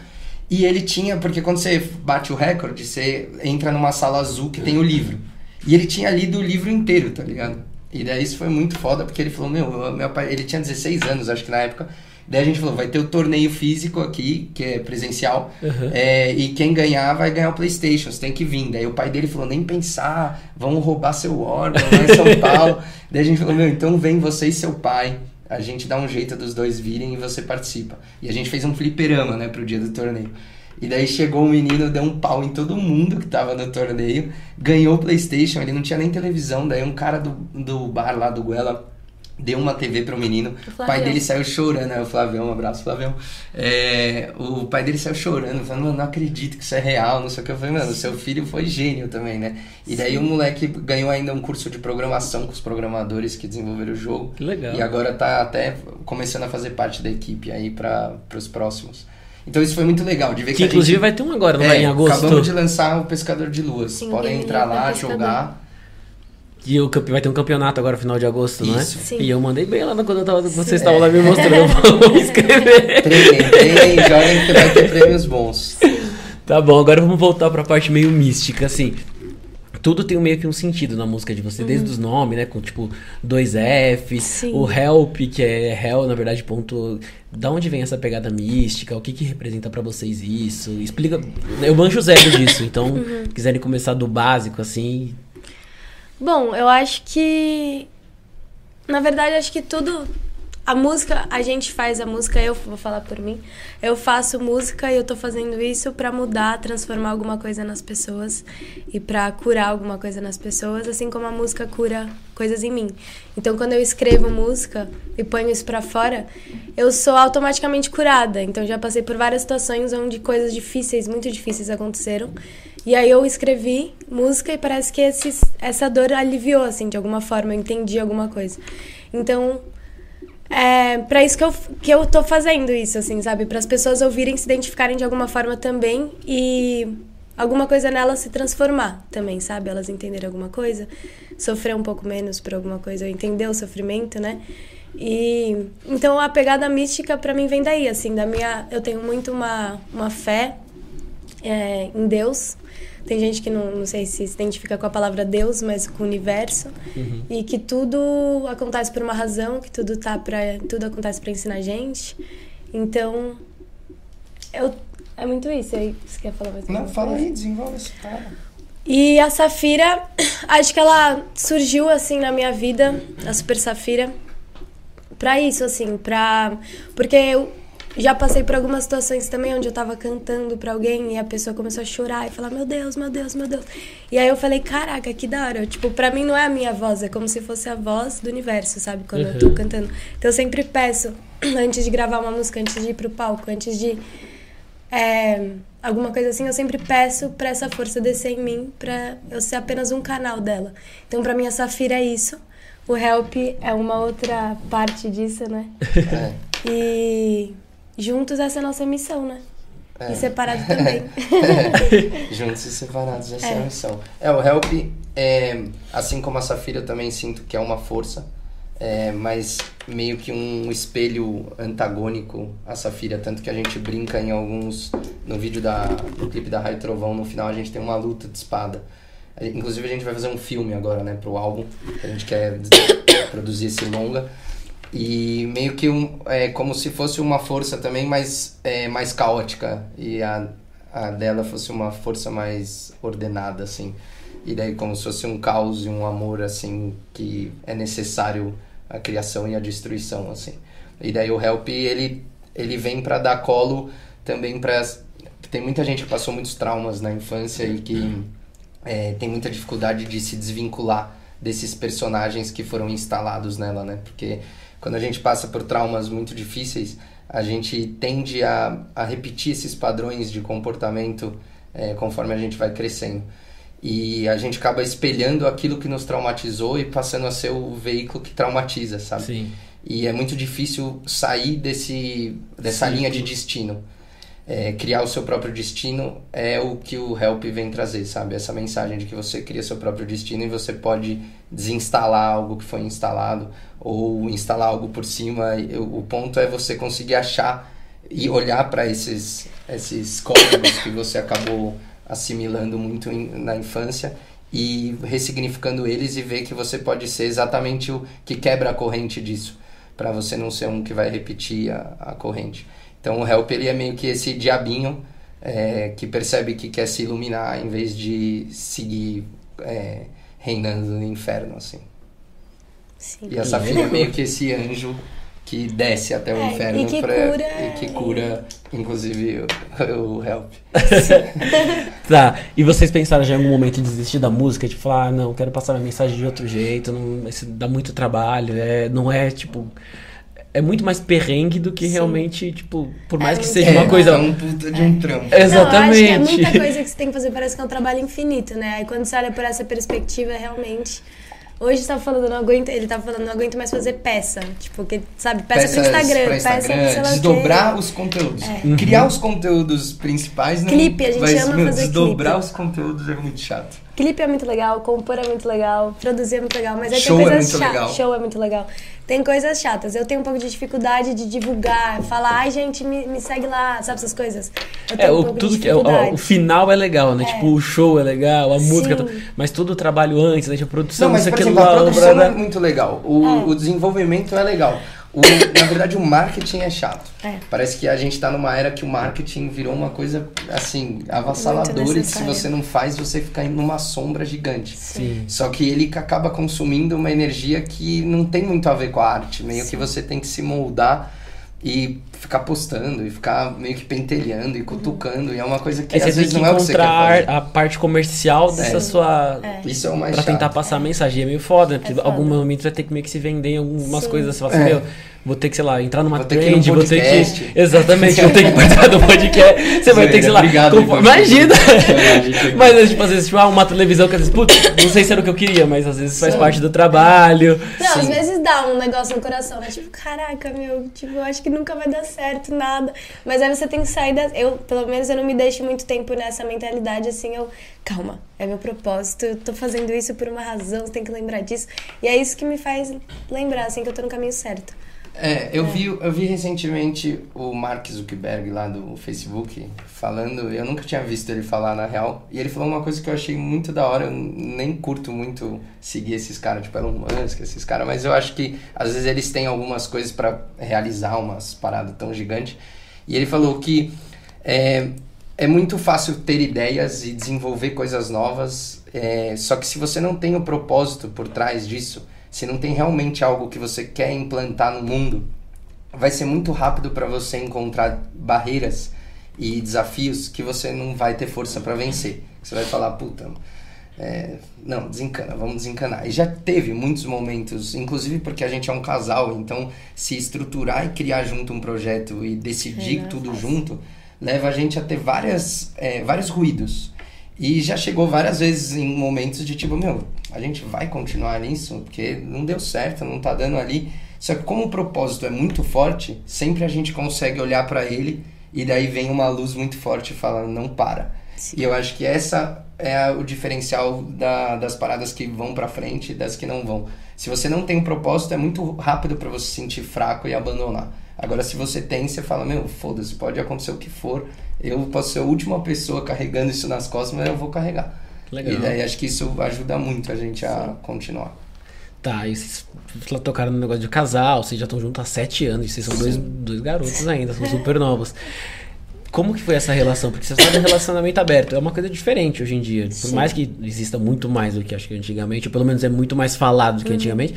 E ele tinha, porque quando você bate o recorde, você entra numa sala azul que tem o livro. E ele tinha lido o livro inteiro, tá ligado? E daí isso foi muito foda, porque ele falou, meu, meu pai, ele tinha 16 anos, acho que na época. Daí a gente falou, vai ter o torneio físico aqui, que é presencial, Uhum. é, e quem ganhar vai ganhar o Playstation, você tem que vir. Daí o pai dele falou, nem pensar, vão roubar seu órgão lá em São *laughs* Paulo. Daí a gente falou, meu, então vem você e seu pai, a gente dá um jeito dos dois virem e você participa. E a gente fez um fliperama, né, pro dia do torneio. E daí chegou o menino, deu um pau em todo mundo que tava no torneio, ganhou o Playstation, ele não tinha nem televisão, daí um cara do, do bar lá do Guela deu uma TV pro menino, o pai dele saiu chorando, né, o Flavião, um abraço Flavião, É, o pai dele saiu chorando, falando, mano, não acredito que isso é real, não sei o que, eu falei, mano, seu filho foi gênio também, né, e daí o moleque ganhou ainda um curso de programação com os programadores que desenvolveram o jogo, Que legal. e agora tá até começando a fazer parte da equipe aí para os próximos. Então isso foi muito legal de ver que, Que a inclusive gente... vai ter um agora, não É, em agosto? Acabamos de lançar o Pescador de Luas. Sim, Podem entrar lá, Pescador. jogar. E o campe- vai ter um campeonato agora, final de agosto, não é? Isso. Sim. E eu mandei bem lá quando eu tava, vocês Sim. estavam lá me mostrando, eu vou me inscrever. Treinem, treinem, joguem que vai ter prêmios bons. Tá bom, agora vamos voltar pra parte meio mística, assim. Tudo tem meio que um sentido na música de você, desde os nomes, né? Com tipo dois Fs, Sim. o help, que é hell, na verdade, ponto. Da onde vem essa pegada mística? O que que representa pra vocês isso? Explica. Eu manjo zero disso, *laughs* então, quiserem começar do básico, assim. Bom, eu acho que. Na verdade, acho que tudo. A música, a gente faz a música, eu vou falar por mim. Eu faço música e eu tô fazendo isso pra mudar, transformar alguma coisa nas pessoas e pra curar alguma coisa nas pessoas, assim como a música cura coisas em mim. Então, quando eu escrevo música e ponho isso pra fora, eu sou automaticamente curada. Então, já passei por várias situações onde coisas difíceis, muito difíceis aconteceram. E aí eu escrevi música e parece que essa dor aliviou, assim, de alguma forma, eu entendi alguma coisa. Então, é pra isso que eu, que eu tô fazendo isso, assim, sabe? Para as pessoas ouvirem, se identificarem de alguma forma também e alguma coisa nelas se transformar também, sabe? Elas entenderem alguma coisa, sofrer um pouco menos por alguma coisa, entender o sofrimento, né? E então a pegada mística pra mim vem daí, assim, da minha, eu tenho muito uma, uma fé é, em Deus. Tem gente que não, não sei se se identifica com a palavra Deus, mas com o universo. E que tudo acontece por uma razão, que tudo tá para tudo acontece para ensinar a gente. Então, eu é muito isso. Aí, você quer falar mais Não, fala coisa? aí, desenvolve esse cara. E a Safira, *clears throat* acho que ela surgiu assim na minha vida, a Super Safira, pra isso, assim, pra. Porque eu já passei por algumas situações também onde eu tava cantando pra alguém e a pessoa começou a chorar e falar: Meu Deus, meu Deus, meu Deus. E aí eu falei: Caraca, que da hora. Tipo, pra mim não é a minha voz, é como se fosse a voz do universo, sabe? Quando eu tô Uhum. cantando. Então eu sempre peço, *clears throat* antes de gravar uma música, antes de ir pro palco, antes de é, alguma coisa assim, eu sempre peço pra essa força descer em mim, pra eu ser apenas um canal dela. Então, pra mim, a Safira é isso. O Help é uma outra parte disso, né? *laughs* É. E juntos essa é a nossa missão, né? É. E separado também. *laughs* Juntos e separados, essa é. É. a missão. É, o Help, é, assim como a Safira, eu também sinto que é uma força, é, mas meio que um espelho antagônico à Safira, tanto que a gente brinca em alguns. No vídeo da. No clipe da Raio Trovão, no final a gente tem uma luta de espada. Inclusive a gente vai fazer um filme agora, né, pro álbum, que a gente quer *coughs* produzir esse longa. E meio que um, é como se fosse uma força também, mas é, mais caótica. E a, a dela fosse uma força mais ordenada, assim. E daí como se fosse um caos e um amor, assim, que é necessário a criação e a destruição, assim. E daí o Help, ele, ele vem para dar colo também para Tem muita gente que passou muitos traumas na infância e que é, tem muita dificuldade de se desvincular desses personagens que foram instalados nela, né? Porque quando a gente passa por traumas muito difíceis, a gente tende a, a repetir esses padrões de comportamento é, conforme a gente vai crescendo. E a gente acaba espelhando aquilo que nos traumatizou e passando a ser o veículo que traumatiza, sabe? Sim. E é muito difícil sair desse, dessa Ciclo. linha de destino. É, criar o seu próprio destino é o que o Help vem trazer, sabe? Essa mensagem de que você cria seu próprio destino e você pode desinstalar algo que foi instalado ou instalar algo por cima. O ponto é você conseguir achar e olhar para esses, esses códigos que você acabou assimilando muito na infância e ressignificando eles e ver que você pode ser exatamente o que quebra a corrente disso, para você não ser um que vai repetir a, a corrente. Então o Help ele é meio que esse diabinho é, que percebe que quer se iluminar em vez de seguir é, reinando no inferno, assim. Sim. E a Safira é meio que esse anjo que desce até o É, inferno e que pra- cura- e que cura, inclusive, o, *laughs* o Help. *laughs* Tá, e vocês pensaram já em algum momento em desistir da música? Tipo, falar, ah, não, quero passar minha mensagem de outro jeito, não, isso dá muito trabalho, é, não é, tipo... É muito mais perrengue do que Sim. realmente, tipo, por mais É que seja uma É, coisa... É um puta de um trampo. É. Exatamente. Não, eu acho que é muita coisa que você tem que fazer, parece que é um trabalho infinito, né? Aí quando você olha por essa perspectiva, realmente. Hoje você tava falando, não aguento, ele tava falando, não aguento mais fazer peça. Tipo, que, sabe, peça pro Instagram, pra peça pro desdobrar os conteúdos. Criar os conteúdos principais não Clipe, a gente vai- ama meu, fazer Desdobrar clipe. os conteúdos é muito chato. Clipe é muito legal, compor é muito legal, produzir é muito legal, mas aí Show tem é coisas muito chatas. legal. Show é muito legal. Tem coisas chatas. Eu tenho um pouco de dificuldade de divulgar, falar, ai gente, me, me segue lá, sabe essas coisas? Eu É, um o, pouco tudo de que, é, o, dificuldade. o final é legal, né? É. Tipo, o show é legal, a música, Sim. tá- mas todo o trabalho antes, né? Tipo, a produção, Não, mas isso, por aquilo exemplo, a produção é muito legal. O, É. o desenvolvimento é legal. O- na verdade, o marketing é chato. É. Parece que a gente tá numa era que o marketing virou uma coisa, assim, avassaladora. E que se você não faz, você fica numa sombra gigante. Sim. Só que ele acaba consumindo uma energia que não tem muito a ver com a arte. Meio que você tem que se moldar e ficar postando e ficar meio que pentelhando e cutucando. E é uma coisa que você às vezes que não é o que você quer encontrar fazer. a parte comercial dessa sua... Isso é o mais Pra tentar chato. passar a mensagem. É meio foda, né? Porque foda. algum momento vai ter que meio que se vender em algumas Sim. coisas. Você fala assim, É. meu, vou ter que, sei lá, entrar numa Vou ter que ir trend, num vou ter podcast. que. *laughs* Exatamente, vou ter que participar do podcast. Você vai ter que, sei lá. Obrigado, Ivan. Imagina! *laughs* Mas, tipo, às vezes, tipo, ah, uma televisão que às vezes, putz, não sei se era o que eu queria, mas às vezes faz parte do trabalho. Não, às Sim. vezes dá um negócio no coração, né? Tipo, caraca, meu, tipo, eu acho que nunca vai dar certo, nada. Mas aí você tem que sair da. Eu, pelo menos, eu não me deixo muito tempo nessa mentalidade, assim, eu. Calma, é meu propósito, eu tô fazendo isso por uma razão, você tem que lembrar disso. E é isso que me faz lembrar, assim, que eu tô no caminho certo. É, eu vi, eu vi recentemente o Mark Zuckerberg lá do Facebook falando, eu nunca tinha visto ele falar na real, e ele falou uma coisa que eu achei muito da hora, eu nem curto muito seguir esses caras, tipo Elon Musk, esses caras, mas eu acho que às vezes eles têm algumas coisas pra realizar umas paradas tão gigantes. E ele falou que é, é muito fácil ter ideias e desenvolver coisas novas, é, só que se você não tem o propósito por trás disso, se não tem realmente algo que você quer implantar no mundo, vai ser muito rápido para você encontrar barreiras e desafios que você não vai ter força para vencer. Você vai falar, puta, é, não, desencana, vamos desencanar. E já teve muitos momentos, inclusive porque a gente é um casal, então se estruturar e criar junto um projeto e decidir É, é tudo junto, leva a gente a ter várias, é, vários ruídos. E já chegou várias vezes em momentos de tipo, meu, a gente vai continuar nisso, porque não deu certo, não tá dando ali. Só que como o propósito é muito forte, sempre a gente consegue olhar para ele e daí vem uma luz muito forte e fala, não para. Sim. E eu acho que essa é o diferencial da- das paradas que vão pra frente e das que não vão. Se você não tem um propósito, é muito rápido para você se sentir fraco e abandonar. Agora, se você tem, você fala, meu, foda-se, pode acontecer o que for. Eu posso ser a última pessoa carregando isso nas costas, mas eu vou carregar. Legal. E daí acho que isso ajuda muito a gente a continuar. Tá, e vocês tocaram no negócio de casal, vocês já estão juntos há sete anos, e vocês são dois, dois garotos ainda, são super novos. Como que foi essa relação? Porque você fala de relacionamento aberto, é uma coisa diferente hoje em dia. Por Sim. mais que exista muito mais do que acho que antigamente, ou pelo menos é muito mais falado do que antigamente.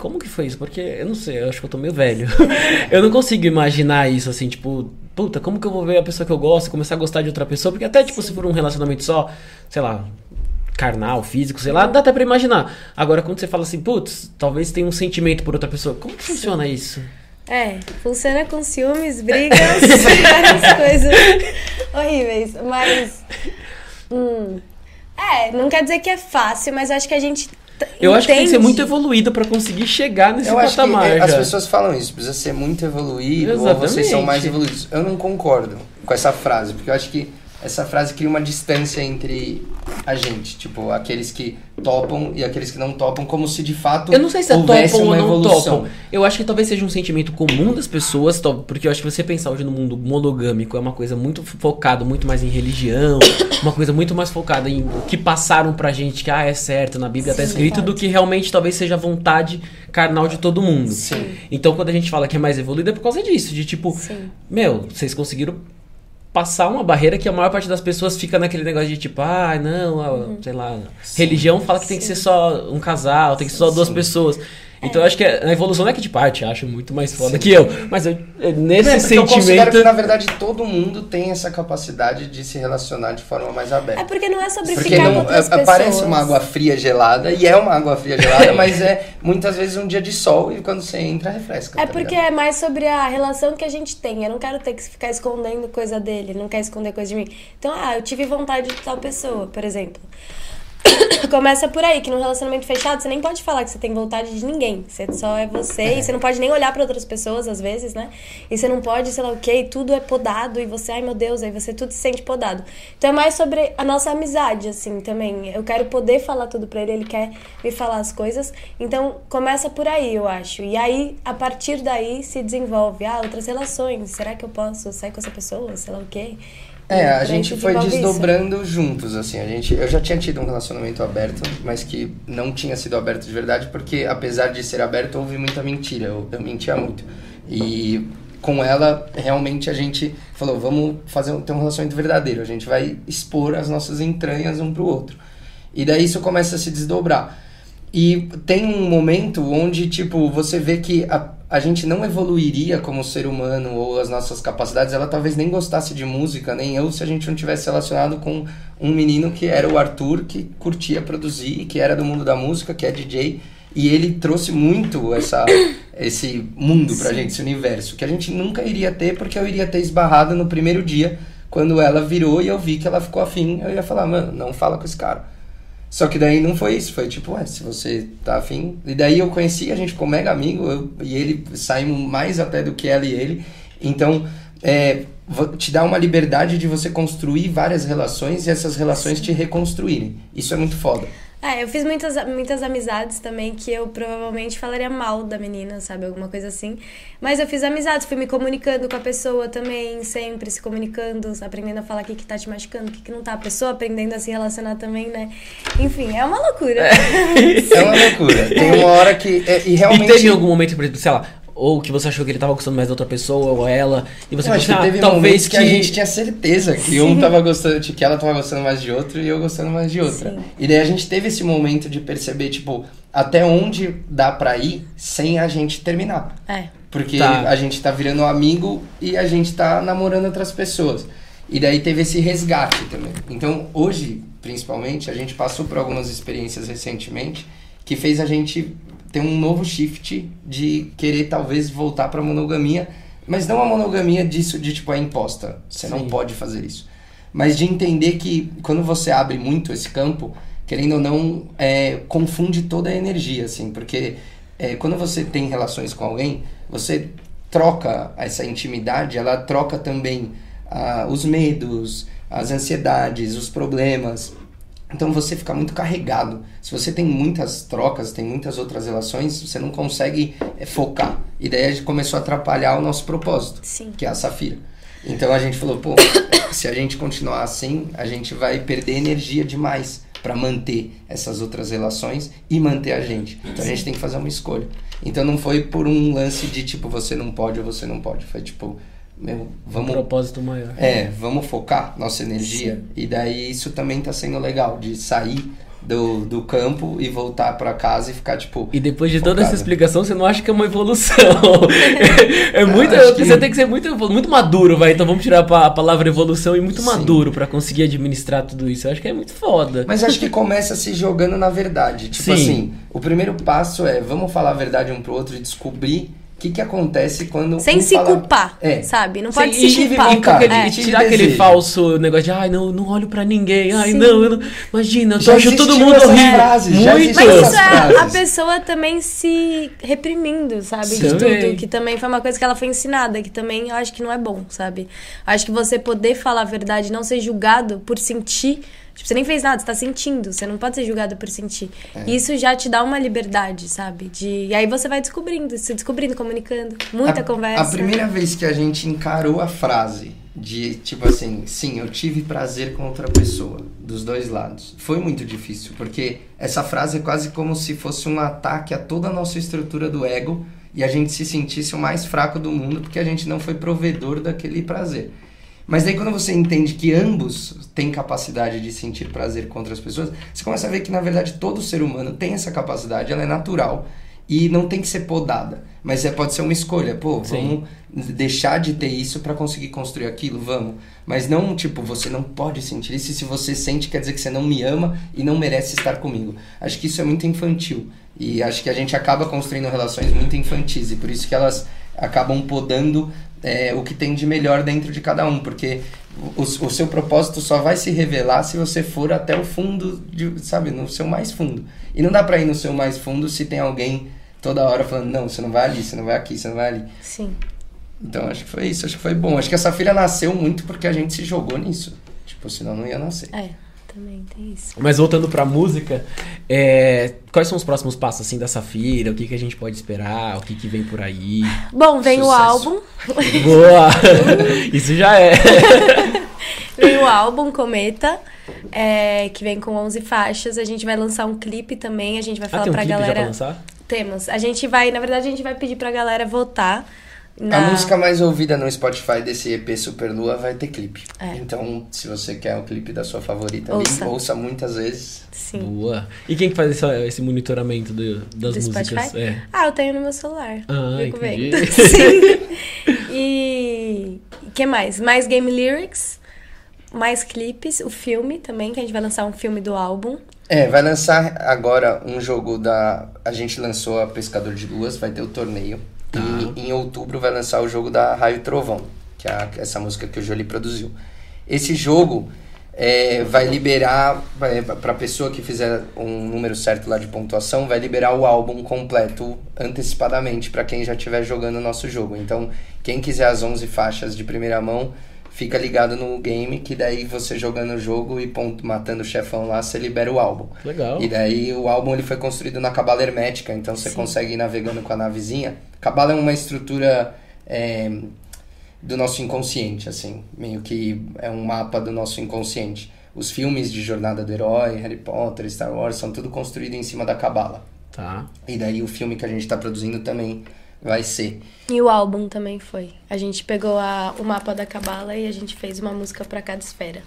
Como que foi isso? Porque eu não sei, eu acho que eu tô meio velho. *laughs* eu não consigo imaginar isso assim, tipo, puta, como que eu vou ver a pessoa que eu gosto e começar a gostar de outra pessoa? Porque até, tipo, se for um relacionamento só, sei lá, carnal, físico, sei lá, dá até pra imaginar. Agora, quando você fala assim, putz, talvez tenha um sentimento por outra pessoa, como que funciona isso? É, funciona com ciúmes, brigas, *laughs* várias coisas horríveis. Mas. Hum, é, não quer dizer que é fácil, mas acho que a gente. T- Eu acho que tem que ser muito evoluído pra conseguir chegar nesse Eu acho que patamar é, as pessoas falam isso, precisa ser muito evoluído, ou Exatamente. vocês são mais evoluídos. Eu não concordo com essa frase, porque eu acho que essa frase cria uma distância entre a gente, tipo, aqueles que topam e aqueles que não topam, como se de fato Eu não sei se é houvesse topam ou uma não evolução. topam. Eu acho que talvez seja um sentimento comum das pessoas, porque eu acho que você pensar hoje no mundo monogâmico é uma coisa muito focada muito mais em religião, *coughs* uma coisa muito mais focada em o que passaram pra gente que ah, é certo, na Bíblia tá Sim, escrito, do pode. que realmente talvez seja a vontade carnal de todo mundo. Sim. Então quando a gente fala que é mais evoluído é por causa disso, de tipo, Sim. meu, vocês conseguiram passar uma barreira que a maior parte das pessoas fica naquele negócio de tipo, ah, não, a- sei lá, religião fala que tem que ser Sim. só um casal, tem que ser só duas Sim. pessoas. É. Então eu acho que a evolução não é que tipo, ah, te acho muito mais foda que eu, mas eu, nesse É, porque eu considero sentimento que, na verdade, todo mundo tem essa capacidade de se relacionar de forma mais aberta. É porque não é sobre Porque ficar com não, outras é- pessoas. parece uma água fria gelada, e é uma água fria gelada, mas é muitas vezes um dia de sol e quando você entra, refresca. É tá porque ligado? é mais sobre a relação que a gente tem. Eu não quero ter que ficar escondendo coisa dele, ele não quer esconder coisa de mim. Então, ah, eu tive vontade de tal pessoa, por exemplo. *coughs* Começa por aí, que num relacionamento fechado você nem pode falar que você tem vontade de ninguém. Você só é você e você não pode nem olhar pra outras pessoas às vezes, né? E você não pode, sei lá o quê, e tudo é podado e você, ai meu Deus, aí você tudo se sente podado. Então é mais sobre a nossa amizade, assim, também. Eu quero poder falar tudo pra ele, ele quer me falar as coisas. Então começa por aí, eu acho. E aí, a partir daí, se desenvolve. Ah, outras relações. Será que eu posso sair com essa pessoa? Sei lá o quê. É, a gente foi desenvolve isso. desdobrando juntos, assim. A gente, eu já tinha tido um relacionamento aberto, mas que não tinha sido aberto de verdade, porque apesar de ser aberto, houve muita mentira. Eu, eu mentia muito. E com ela, realmente a gente falou, vamos fazer um, ter um relacionamento verdadeiro. A gente vai expor as nossas entranhas um pro outro. E daí isso começa a se desdobrar. E tem um momento onde, tipo, você vê que a, a gente não evoluiria como ser humano ou as nossas capacidades. Ela talvez nem gostasse de música, nem eu, se a gente não tivesse relacionado com um menino que era o Arthur, que curtia produzir, que era do mundo da música, que é DJ. E ele trouxe muito essa, *coughs* esse mundo pra gente, esse universo, que a gente nunca iria ter, porque eu iria ter esbarrado no primeiro dia, quando ela virou e eu vi que ela ficou afim. Eu ia falar, mano, não fala com esse cara. Só que daí não foi isso, foi tipo, ué, se você tá afim. E daí eu conheci, a gente ficou mega amigo, eu e ele saímos mais até do que ela e ele. Então, é, te dá uma liberdade de você construir várias relações e essas relações te reconstruírem. Isso é muito foda. É, eu fiz muitas, muitas amizades também que eu provavelmente falaria mal da menina, sabe? Alguma coisa assim. Mas eu fiz amizades, fui me comunicando com a pessoa também, sempre se comunicando, aprendendo a falar o que, que tá te machucando, o que, que não tá. A pessoa aprendendo a se relacionar também, né? Enfim, é uma loucura. É uma loucura. *laughs* Tem uma hora que. é, e E realmente. teve algum momento, por exemplo, sei lá, ou que você achou que ele tava gostando mais da outra pessoa, ou ela, e você Eu acho pensou, que ah, teve talvez momentos que... que a gente tinha certeza que um tava gostando, que ela tava gostando mais de outro e eu gostando mais de outra. Sim. E daí a gente teve esse momento de perceber, tipo, até onde dá pra ir sem a gente terminar. É. Porque Tá. a gente tá virando amigo e a gente tá namorando outras pessoas. E daí teve esse resgate também. Então, hoje, principalmente, a gente passou por algumas experiências recentemente que fez a gente ter um novo shift de querer talvez voltar pra monogamia, mas não a monogamia disso de tipo é imposta. Você não Sim. pode fazer isso. Mas de entender que quando você abre muito esse campo, querendo ou não, é, confunde toda a energia, assim, porque é, quando você tem relações com alguém, você troca essa intimidade, ela troca também ah, os medos, as ansiedades, os problemas. Então você fica muito carregado. Se você tem muitas trocas, tem muitas outras relações, você não consegue é, focar. E daí a gente começou a atrapalhar o nosso propósito, Sim. que é a Safira. Então a gente falou, pô, se a gente continuar assim, a gente vai perder energia demais para manter essas outras relações e manter a gente. Então a gente tem que fazer uma escolha. Então não foi por um lance de tipo você não pode ou você não pode, foi tipo, meu, Um vamos propósito maior. é, vamos focar nossa energia. E daí isso também tá sendo legal, de sair do, do campo e voltar pra casa e ficar, tipo. E depois de toda focado. essa explicação, você não acha que é uma evolução? *laughs* é muito. que- Você tem que ser muito, muito maduro, vai. Então vamos tirar a pa- a palavra evolução e muito Sim. maduro pra conseguir administrar tudo isso. Eu acho que é muito foda. Mas acho que começa se jogando na verdade. Tipo Sim. assim, o primeiro passo é vamos falar a verdade um pro outro e descobrir que, que acontece quando. Sem um se fala- culpar, É. sabe? Não pode se culpar. E aquele, É. e tirar aquele desejo. falso negócio de, ai, não, não olho pra ninguém, ai, Sim. não, eu não. Imagina, eu Já achando todo mundo horrível. frases, Muito. Mas isso é a pessoa também se reprimindo, sabe? De Também. tudo. Que também foi uma coisa que ela foi ensinada, que também eu acho que não é bom, sabe? Acho que você poder falar a verdade e não ser julgado por sentir. Tipo, você nem fez nada, você tá sentindo. Você não pode ser julgado por sentir. É. E isso já te dá uma liberdade, sabe? De... E aí você vai descobrindo, se descobrindo, comunicando. Muita a, conversa. A primeira vez que a gente encarou a frase de tipo assim, sim, eu tive prazer com outra pessoa, dos dois lados, foi muito difícil, porque essa frase é quase como se fosse um ataque a toda a nossa estrutura do ego e a gente se sentisse o mais fraco do mundo porque a gente não foi provedor daquele prazer. Mas daí quando você entende que ambos têm capacidade de sentir prazer com outras pessoas, você começa a ver que na verdade todo ser humano tem essa capacidade, ela é natural e não tem que ser podada. Mas é, pode ser uma escolha, pô, Sim. vamos deixar de ter isso pra conseguir construir aquilo, vamos. Mas não, tipo, você não pode sentir isso e se você sente quer dizer que você não me ama e não merece estar comigo. Acho que isso é muito infantil e acho que a gente acaba construindo relações muito infantis e por isso que elas acabam podando é, o que tem de melhor dentro de cada um, porque o, o seu propósito só vai se revelar se você for até o fundo, de, sabe, no seu mais fundo. E não dá pra ir no seu mais fundo se tem alguém toda hora falando, não, você não vai ali, você não vai aqui, você não vai ali. Sim. Então acho que foi isso, acho que foi bom. Acho que essa filha nasceu muito porque a gente se jogou nisso. Tipo, senão não ia nascer. É, também tem isso. Mas voltando pra música, é, quais são os próximos passos assim da Safira? O que, que a gente pode esperar? O que, que vem por aí? Bom, vem o Sucesso. álbum. *laughs* Boa! *laughs* Isso já é. *laughs* Vem o álbum Cometa, é, que vem com 11 faixas. A gente vai lançar um clipe também. A gente vai Ah, falar tem um pra clipe já pra galera. lançar? Temos. A gente vai, na verdade, a gente vai pedir pra galera votar. Na... A música mais ouvida no Spotify desse EP Superlua vai ter clipe. É. Então, se você quer o clipe da sua favorita ali, Ouça. ouça muitas vezes. Sim. Boa. E quem que faz esse, esse monitoramento do- das Do músicas? É. Ah, eu tenho no meu celular. Ah, Fico entendi. vendo. *laughs* Sim. E. o que mais? Mais game lyrics, mais clipes, o filme também, que a gente vai lançar um filme do álbum. É, vai lançar agora um jogo da. A gente lançou a Pescador de Luas, vai ter o torneio. Tá. E em outubro vai lançar o jogo da Raio Trovão, que é a- essa música que o Jolie produziu. Esse jogo é, vai liberar, para a pessoa que fizer um número certo lá de pontuação, vai liberar o álbum completo antecipadamente para quem já estiver jogando o nosso jogo. Então, quem quiser as 11 faixas de primeira mão, fica ligado no game, que daí você jogando o jogo e ponto, matando o chefão lá, você libera o álbum. Legal. E daí o álbum ele foi construído na cabala hermética, então você Sim. consegue ir navegando com a navezinha. Cabala é uma estrutura é, do nosso inconsciente, assim, meio que é um mapa do nosso inconsciente. Os filmes de Jornada do Herói, Harry Potter, Star Wars, são tudo construído em cima da cabala. Tá. E daí o filme que a gente está produzindo também vai ser. E o álbum também foi. A gente pegou a- o mapa da Cabala e a gente fez uma música pra cada esfera.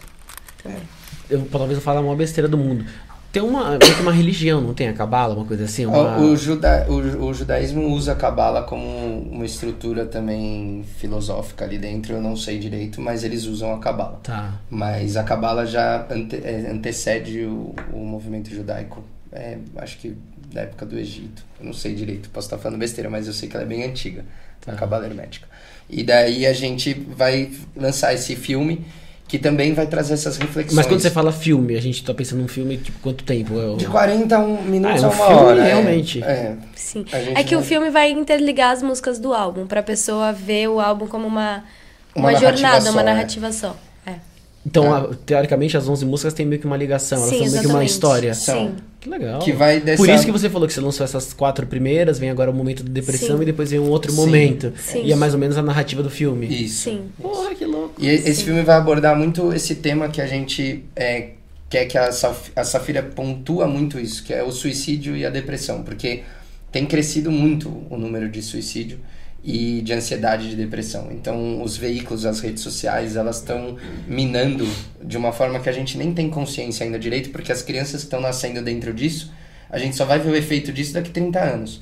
Também. Eu, talvez eu fale a maior besteira do mundo. Tem uma, meio que uma religião, não tem a cabala, uma coisa assim? Uma... O, o, juda, o, o judaísmo usa a cabala como uma estrutura também filosófica ali dentro, eu não sei direito, mas eles usam a cabala. Tá. Mas a Cabala já ante- é, antecede o, o movimento judaico, é, acho que da época do Egito. Eu não sei direito, posso estar falando besteira, mas eu sei que ela é bem antiga, a Tá. Cabala Hermética. E daí a gente vai lançar esse filme que também vai trazer essas reflexões. Mas quando você fala filme, a gente tá pensando num filme, tipo, quanto tempo? É o- De 40 a um minutos Ah, é a um uma filme, hora. é. realmente. É, Sim. A gente É que o vai- filme vai interligar as músicas do álbum, pra pessoa ver o álbum como uma, Uma uma, jornada, só, uma é. narrativa só. É. Então, a- teoricamente, as 11 músicas têm meio que uma ligação, elas Sim, são meio que uma história. Sim. Que legal. Que vai dessa... Por isso que você falou que você lançou essas quatro primeiras, vem agora o momento da depressão Sim. e depois vem um outro Sim. momento. Sim. E é mais ou menos a narrativa do filme. Isso. Sim. Porra, que louco. E esse filme vai abordar muito esse tema que a gente é, quer que a, Saf a Safira pontua muito isso, que é o suicídio e a depressão, porque tem crescido muito o número de suicídio e de ansiedade e de depressão. Então, os veículos, as redes sociais, elas estão minando de uma forma que a gente nem tem consciência ainda direito, porque as crianças que estão nascendo dentro disso, a gente só vai ver o efeito disso daqui 30 anos.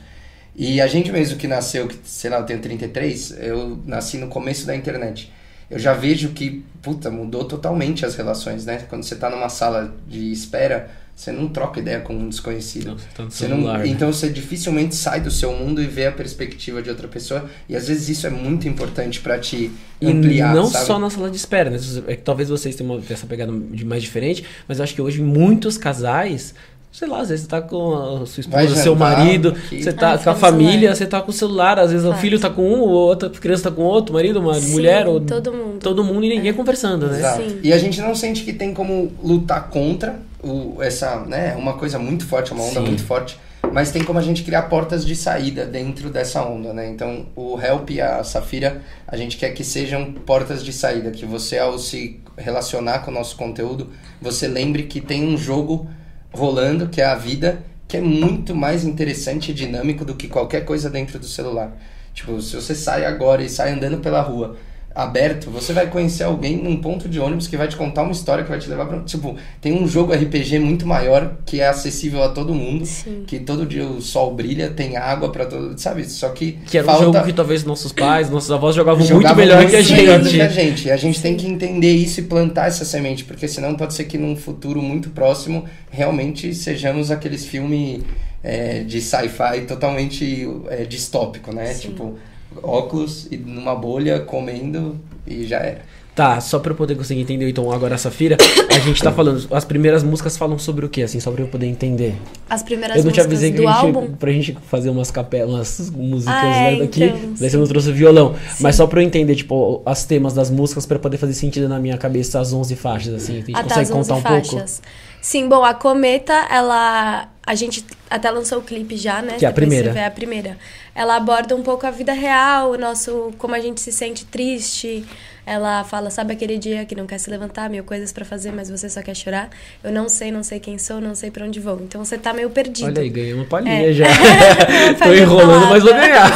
E a gente mesmo que nasceu, que, sei lá, eu tenho 33, eu nasci no começo da internet. Eu já vejo que, puta, mudou totalmente as relações, né? Quando você tá numa sala de espera, Você não troca ideia com um desconhecido. Não, você tá no Você celular, não, né? Então você dificilmente sai do seu mundo e vê a perspectiva de outra pessoa. E às vezes isso é muito importante pra te E ampliar, não sabe? só na sala de espera, né? É que talvez vocês tenham uma- essa pegada de mais diferente, mas eu acho que hoje muitos casais, sei lá, às vezes você tá com a sua esposa, seu jantar marido, aqui. você tá Ah, com a família, celular. você tá com o celular, às vezes o Fato. filho tá com um, ou outra criança tá com outro, marido, uma Sim, mulher, ou todo mundo. todo mundo e ninguém conversando, né? Exato. Sim. E a gente não sente que tem como lutar contra o, essa, né, uma coisa muito forte, uma onda Sim. muito forte, mas tem como a gente criar portas de saída dentro dessa onda, né? Então, o Help e a Safira, a gente quer que sejam portas de saída, que você ao se relacionar com o nosso conteúdo, você lembre que tem um jogo rolando, que é a vida, que é muito mais interessante e dinâmico do que qualquer coisa dentro do celular. Tipo, se você sai agora e sai andando pela rua aberto, você vai conhecer alguém num ponto de ônibus que vai te contar uma história que vai te levar pra. Tipo, tem um jogo RPG muito maior que é acessível a todo mundo, Sim. que todo dia o sol brilha, tem água pra todo. Sabe? Só que. Que era falta... um jogo que talvez nossos pais, nossos avós jogavam, muito Jogava melhor que a muito gente. que a gente. E a gente tem que entender isso e plantar essa semente, porque senão pode ser que num futuro muito próximo realmente sejamos aqueles filmes é, de sci-fi totalmente é, distópico, né? Sim. Tipo, óculos e numa bolha comendo e já era. Tá, só pra eu poder conseguir entender, então, agora, Safira, a gente tá falando, as primeiras músicas falam sobre o quê, assim, só pra eu poder entender? As primeiras eu não te músicas avisei que do a gente, álbum. pra gente fazer umas capelas, umas músicas Ah, é, né, daqui, então, daí você não trouxe o violão. Sim. Mas só pra eu entender, tipo, as temas das músicas pra poder fazer sentido na minha cabeça as 11 faixas, assim, a gente Ah, tá, consegue as 11 contar um pouco? faixas. Sim, bom, a Cometa, ela. A gente até lançou o clipe já, né? Que é a Depois primeira. Você vê a primeira. Ela aborda um pouco a vida real, o nosso. como a gente se sente triste. Ela fala, sabe aquele dia que não quer se levantar, mil coisas pra fazer, mas você só quer chorar? Eu não sei, não sei quem sou, não sei pra onde vou. Então você tá meio perdido. Olha aí, ganhei uma palhinha É. já. *laughs* Uma Tô enrolando, mas vou ganhar.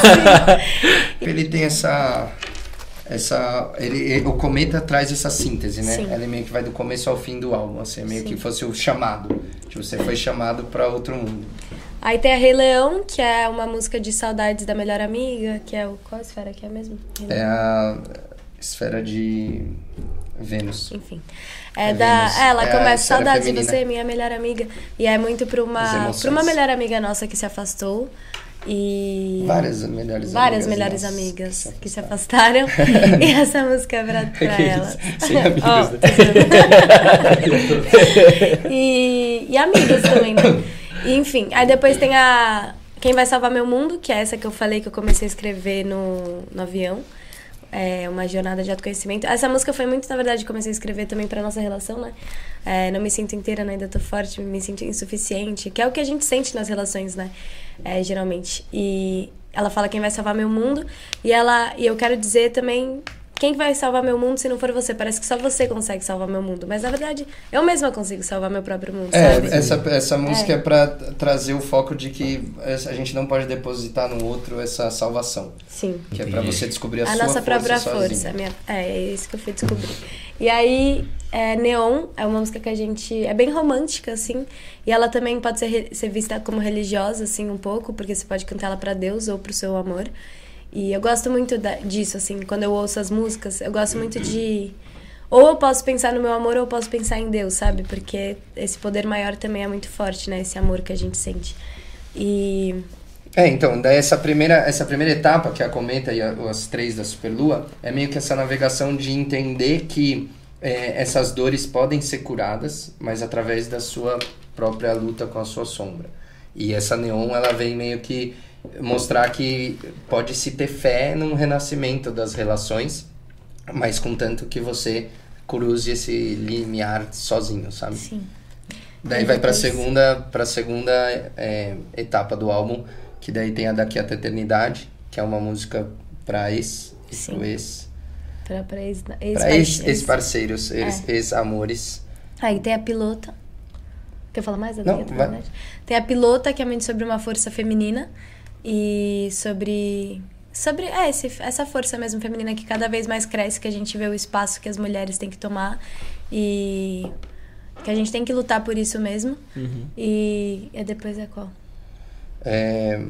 *laughs* Ele tem essa. Essa ele, ele- o Cometa traz essa síntese, né? Sim. Ele meio que vai do começo ao fim do álbum, assim, é meio Sim. que fosse o chamado. Tipo, você foi chamado pra outro mundo. Aí tem a Rei Leão, que é uma música de saudades da melhor amiga, que é o. Qual esfera que é mesmo? É a esfera de Vênus. Enfim. É, É da. Vênus. Ela É começa saudades de você, minha melhor amiga. E é muito As uma, pra uma melhor amiga nossa que se afastou. E. Várias melhores Várias amigas melhores nossas amigas que se afastaram. afastaram. *laughs* e essa música é pra, *laughs* pra elas. Sem amigos, Ó, né? *laughs* e, e amigas também, né? E, enfim, aí depois tem a Quem Vai Salvar Meu Mundo, que é essa que eu falei que eu comecei a escrever no, no avião. É uma jornada de autoconhecimento. Essa música foi muito, na verdade, comecei a escrever também pra nossa relação, né? É, não me sinto inteira, né? ainda tô forte, me sinto insuficiente, que é o que a gente sente nas relações, né? É, geralmente. E ela fala quem vai salvar meu mundo. E ela e eu quero dizer também quem vai salvar meu mundo se não for você? Parece que só você consegue salvar meu mundo. Mas na verdade, eu mesma consigo salvar meu próprio mundo, sabe? É, essa, essa música é, É. pra trazer o foco de que a gente não pode depositar no outro essa salvação. Sim. Que é pra Entendi. você descobrir a, A sua nossa força própria sozinho. força. minha- é, é isso que eu fui descobrir. E aí, é, Neon é uma música que a gente. É bem romântica, assim. E ela também pode ser, ser vista como religiosa, assim, um pouco, porque você pode cantar ela pra Deus ou pro seu amor. E eu gosto muito da- disso, assim, quando eu ouço as músicas, eu gosto muito de. Ou eu posso pensar no meu amor ou eu posso pensar em Deus, sabe? Porque esse poder maior também é muito forte, né? Esse amor que a gente sente. E. É, então, daí essa primeira, essa primeira etapa, que é a Cometa e a- as três da Superlua, é meio que essa navegação de entender que é, essas dores podem ser curadas, mas através da sua própria luta com a sua sombra. E essa Neon, ela vem meio que mostrar que pode se ter fé num renascimento das relações, mas contanto que você cruze esse limiar sozinho, sabe? Sim. Daí vai depois- segunda, pra segunda é, etapa do álbum, que daí tem a Daqui até a Eternidade, que é uma música pra ex, Sim. pro ex, Pra, pra ex, pra ex, ex, ex- ex-parceiros, ex- ex-amores. Aí tem a pilota. Quer falar mais da Não, vai. Eternidade? Tem a pilota, que é muito sobre uma força feminina. E sobre. Sobre é, esse, essa força mesmo feminina que cada vez mais cresce, que a gente vê o espaço que as mulheres têm que tomar. E que a gente tem que lutar por isso mesmo. Uhum. E, e depois é qual? É,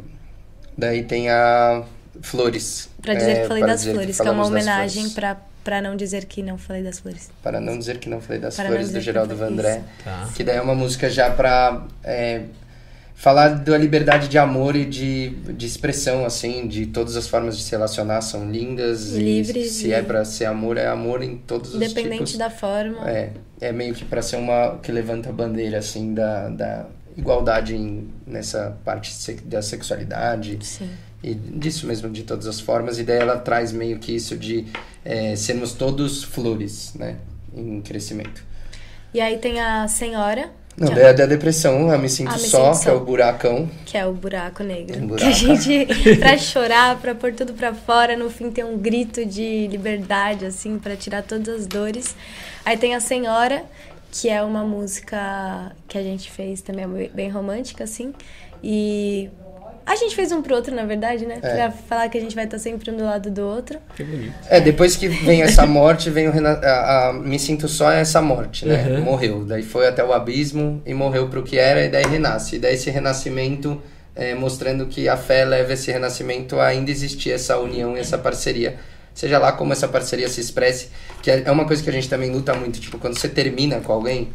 daí tem a Flores. Pra dizer é, que falei para das dizer flores, que é uma homenagem pra, Pra não dizer que não falei das flores. Para não dizer que não falei das Para flores do que Geraldo Vandré. Tá. Que daí é uma música já pra é, falar da liberdade de amor e de, de expressão, assim, de todas as formas de se relacionar são lindas. e Livres se é pra ser amor, é amor em todos os Independente tipos. da forma. É, é meio que pra ser uma que levanta a bandeira, assim, da, da igualdade em- nessa parte da sexualidade Sim. e disso mesmo, de todas as formas. E daí ela traz meio que isso de é, sermos todos flores, né? Em crescimento. E aí tem a senhora, Não, é da depressão, a Me Sinto Ah, Me Só, Sinto que é Só. o buracão. que é o buraco negro. Um Que a gente, *laughs* pra chorar, pra pôr tudo pra fora, no fim tem um grito de liberdade, assim, pra tirar todas as dores. Aí tem a senhora, que é uma música que a gente fez também é bem romântica, assim. E a gente fez um pro outro, na verdade, né? É. Pra falar que a gente vai estar sempre um do lado do outro. Que bonito. É, depois que vem essa morte, vem o rena... a, a Me Sinto Só é essa morte, né? Uhum. Morreu. Daí foi até o abismo e morreu pro que era, e daí renasce. E daí esse renascimento, é, mostrando que a fé leva esse renascimento a ainda existir essa união e essa parceria. Seja lá como essa parceria se expresse, que é é uma coisa que a gente também luta muito. Tipo, quando você termina com alguém,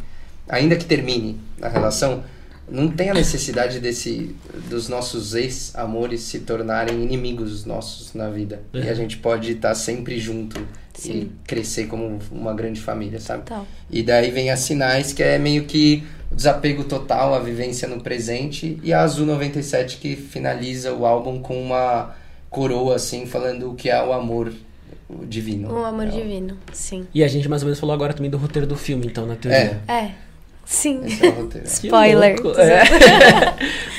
ainda que termine a relação, não tem a necessidade desse dos nossos ex-amores se tornarem inimigos nossos na vida. E a gente pode estar sempre junto e Sim. crescer como uma grande família, sabe? Tal. E daí vem as sinais, que é meio que o desapego total, a vivência no presente, e a Azul 97 que finaliza o álbum com uma coroa assim, falando o que é o amor divino. Um amor É o- divino, sim. E a gente mais ou menos falou agora também do roteiro do filme, então, na teoria. É, sim. Esse é o roteiro. Spoiler. É.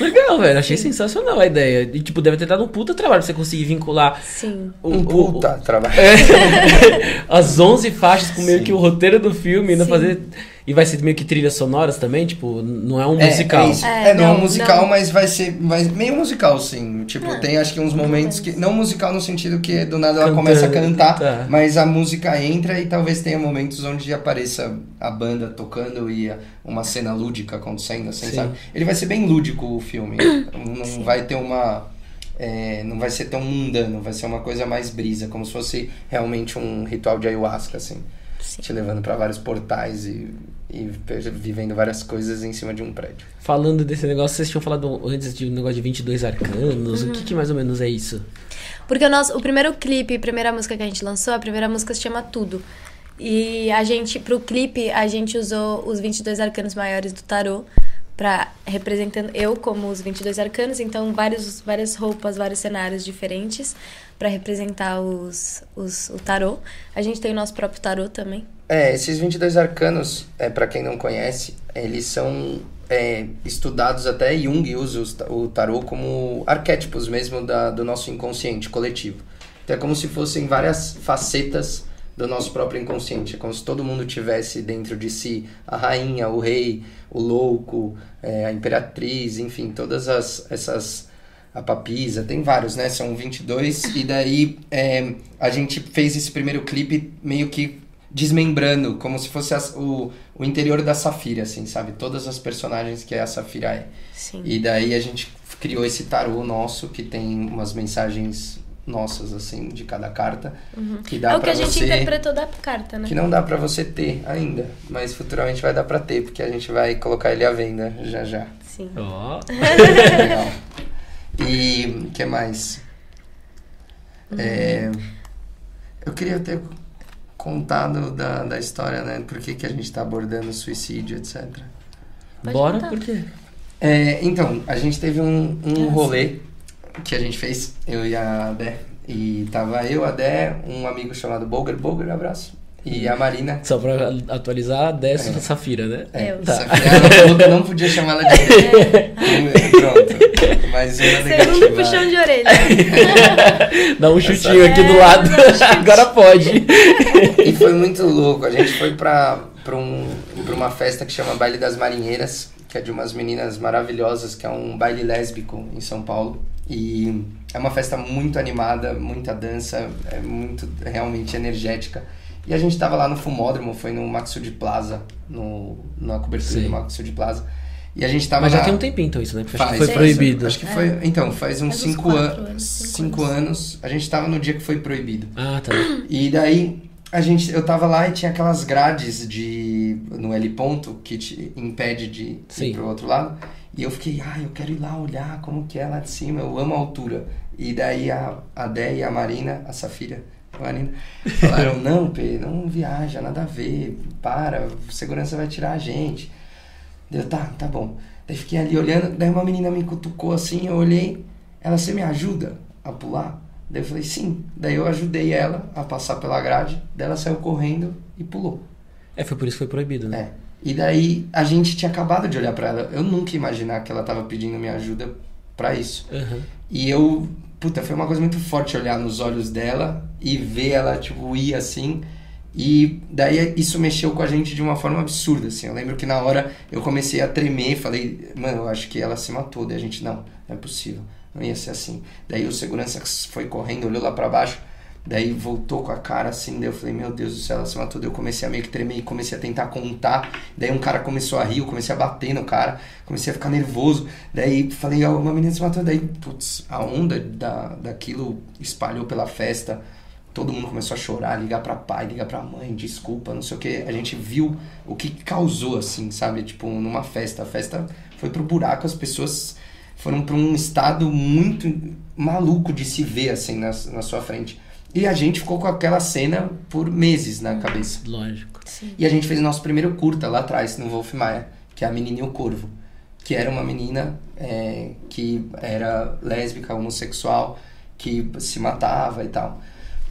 *laughs* Legal, velho. Achei sensacional a ideia. E, tipo, deve ter dado um puta trabalho pra você conseguir vincular Sim. o- Um o- puta trabalho. *laughs* É. as 11 faixas com meio Sim. que o roteiro do filme, ainda Sim. fazer. E vai ser meio que trilhas sonoras também, tipo, não é um É, musical. É, isso. É, É, não, é um não, musical, não. mas vai ser mas meio musical, sim. Tipo, Ah, tem acho que uns momentos que. Não musical no sentido que do nada ela Cantando, começa a cantar, tá. mas a música entra e talvez tenha momentos onde apareça a banda tocando e uma cena lúdica acontecendo, assim, Sim. sabe? Ele vai ser bem lúdico o filme. Não vai ter uma. é, não vai ser tão mundano, vai ser uma coisa mais brisa, como se fosse realmente um ritual de ayahuasca, assim. Sim. Te levando pra vários portais e, e vivendo várias coisas em cima de um prédio. Falando desse negócio, vocês tinham falado antes de um negócio de 22 arcanos. Uhum. O que, que mais ou menos é isso? Porque o, nosso, o primeiro clipe, a primeira música que a gente lançou, a primeira música se chama Tudo. E a gente, pro clipe, a gente usou os 22 arcanos maiores do tarô para representando eu como os 22 arcanos, então vários, várias roupas, vários cenários diferentes para representar os, os, o tarô. A gente tem o nosso próprio tarô também. É, esses 22 arcanos, é, para quem não conhece, eles são é, estudados até Jung usa o tarô como arquétipos mesmo da, do nosso inconsciente coletivo. Então é como se fossem várias facetas do nosso próprio inconsciente. É como se todo mundo tivesse dentro de si a rainha, o rei, o louco, é, a imperatriz, enfim, todas as, essas a papisa, tem vários, né? São 22. E daí é, a gente fez esse primeiro clipe meio que desmembrando, como se fosse as- o, o interior da Safira, assim, sabe? Todas as personagens que a Safira é. Sim. E daí a gente criou esse tarô nosso que tem umas mensagens nossas, assim, de cada carta. Que dá é o que pra a gente você. interpretou da carta, né? Que não dá pra você ter ainda, mas futuramente vai dar pra ter, porque a gente vai colocar ele à venda já já. Sim. Ó. Legal. E o que mais? É, eu queria ter contado da, da história, né? Por que, que a gente tá abordando suicídio, etc. Pode Bora, contar. por quê? É, então, a gente teve um, um rolê que a gente fez, eu e a Dé. E tava eu, a Dé, um amigo chamado Bolger, Bolger, abraço. E a Marina. Só pra atualizar, a Décio É. Safira, né? É, Eu. Safira, não podia chamar ela de Dé. Pronto. Mais uma Segundo negativa. puxão de orelha. *laughs* Dá um chutinho aqui do É, lado. Agora pode. E foi muito louco. A gente foi pra, pra, um, pra uma festa que chama Baile das Marinheiras, que é de umas meninas maravilhosas, que é um baile lésbico em São Paulo. E é uma festa muito animada, muita dança, é muito realmente energética. E a gente tava lá no Fumódromo, foi no Maxud Plaza, no, na cobertura Sim. do Maxud Plaza. E a gente tava Mas já na- tem um tempinho então isso, né? Porque acho que Faz, foi faz. proibido. Acho que foi. Então, faz uns Faz uns cinco, quatro an- anos, cinco cinco anos. A gente tava no dia que foi proibido. Ah, tá. E daí a gente, eu tava lá e tinha aquelas grades de no L ponto que te impede de Sim. ir pro outro lado. E eu fiquei, ah, eu quero ir lá olhar como que é lá de cima, eu amo a altura. E daí a, a Dé e a Marina, a Safira, a Marina, falaram, *laughs* não, Pê, não viaja, nada a ver, para, segurança vai tirar a gente. Deu, tá, tá bom. Daí fiquei ali olhando, daí uma menina me cutucou assim, eu olhei, ela, você me ajuda a pular? Daí eu falei, sim. Daí eu ajudei ela a passar pela grade, daí ela saiu correndo e pulou. É, foi por isso que foi proibido, né? É. E daí a gente tinha acabado de olhar pra ela. Eu nunca ia imaginar que ela tava pedindo minha ajuda pra isso. Aham. E eu, puta, foi uma coisa muito forte olhar nos olhos dela e ver ela, tipo, ir assim. E daí isso mexeu com a gente de uma forma absurda, assim. Eu lembro que na hora eu comecei a tremer, falei, mano, eu acho que ela se matou. Daí a gente, não, não é possível, não ia ser assim. Daí o segurança foi correndo, olhou lá pra baixo, daí voltou com a cara assim, daí eu falei, meu Deus do céu, ela se matou. Daí eu comecei a meio que tremer e comecei a tentar contar. Daí um cara começou a rir, eu comecei a bater no cara, comecei a ficar nervoso. Daí falei, ó, uma menina se matou. Daí, putz, a onda da, daquilo espalhou pela festa. Todo mundo começou a chorar, ligar pra pai, ligar pra mãe, desculpa, não sei o que. A gente viu o que causou, assim, sabe? Tipo, numa festa. A festa foi pro buraco, as pessoas foram pra um estado muito maluco de se ver, assim, na, na sua frente. E a gente ficou com aquela cena por meses na cabeça. Lógico. Sim. E a gente fez o nosso primeiro curta lá atrás, no Wolf Maia, que é a Menina e o Corvo. Que era uma menina é, que era lésbica, homossexual, que se matava e tal.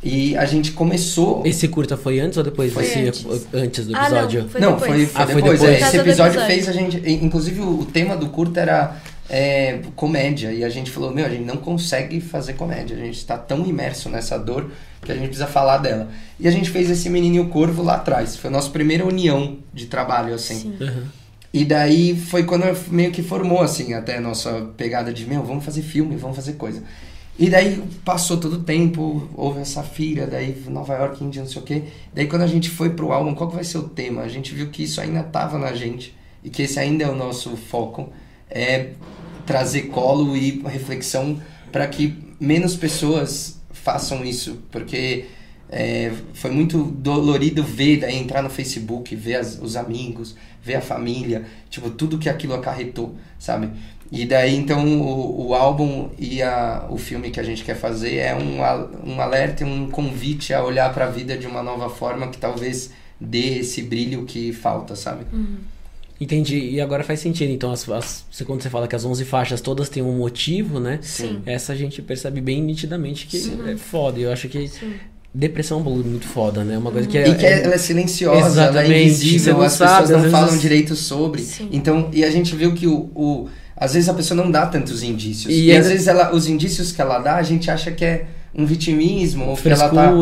E a gente começou. Esse curta foi antes ou depois Foi desse antes. antes do Ah, não, episódio? foi não, depois. foi, foi Ah, foi depois. depois. é, esse episódio, episódio. fez a gente. Inclusive, o, o tema do curta era é, comédia. E a gente falou: Meu, a gente não consegue fazer comédia. A gente está tão imerso nessa dor que a gente precisa falar dela. E a gente fez esse Menino e o Corvo lá atrás. Foi a nossa primeira união de trabalho, assim. Sim. Aham. E daí foi quando meio que formou, assim, até a nossa pegada de, meu, vamos fazer filme, vamos fazer coisa. E daí passou todo o tempo, houve a Safira, daí Nova York, Índia, não sei o quê. Daí quando a gente foi pro álbum, qual que vai ser o tema? A gente viu que isso ainda tava na gente e que esse ainda é o nosso foco, é trazer colo e reflexão para que menos pessoas façam isso, porque é, foi muito dolorido ver, daí entrar no Facebook, ver as- os amigos, ver a família, tipo, tudo que aquilo acarretou, sabe? E daí, então, o, o álbum e a, o filme que a gente quer fazer é um, um alerta, um convite a olhar para a vida de uma nova forma que talvez dê esse brilho que falta, sabe? Entendi. E agora faz sentido. Então, as, as- quando você fala que as 11 faixas todas têm um motivo, né? Sim. Essa a gente percebe bem nitidamente que é foda. Eu acho que depressão é um bagulho muito foda, né? Uma coisa que é. E que é- ela é silenciosa, ela é Exatamente, invisível, não as sabe, pessoas não falam direito sobre. Sim. Então, e a gente viu que o, o- às vezes a pessoa não dá tantos indícios. E E, é- às vezes ela, os indícios que ela dá, a gente acha que é um vitimismo, ou que ela tá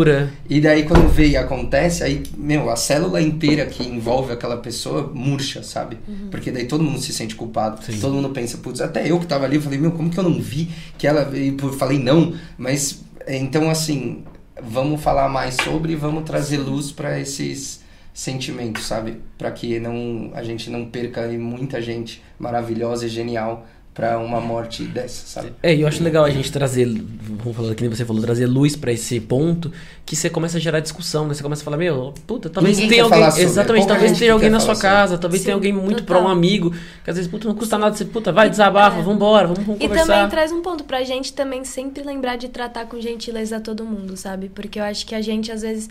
e daí quando vê e acontece, aí, meu, a célula inteira que envolve aquela pessoa murcha, sabe? Porque daí todo mundo se sente culpado. Sim. Todo mundo pensa, putz, até eu que tava ali, eu falei, meu, como que eu não vi que ela. E eu falei, não, mas. Então, assim, vamos falar mais sobre e vamos trazer luz pra esses sentimentos, sabe? Pra que não, a gente não perca aí muita gente maravilhosa e genial pra uma morte dessa, sabe? É, e eu acho legal a gente trazer, vamos falar que nem você falou, trazer luz pra esse ponto, que você começa a gerar discussão, né? Você começa a falar, meu, puta, talvez Ninguém tenha alguém. sobre, Exatamente, pouca talvez tenha alguém na sua falar casa, talvez Sim, tenha alguém muito total. pra um amigo, que às vezes, puta, não custa nada, você, puta, vai, desabafa, É. vambora, vamos, vamos E conversar. também traz um ponto pra gente também sempre lembrar de tratar com gentileza todo mundo, sabe? Porque eu acho que a gente, às vezes,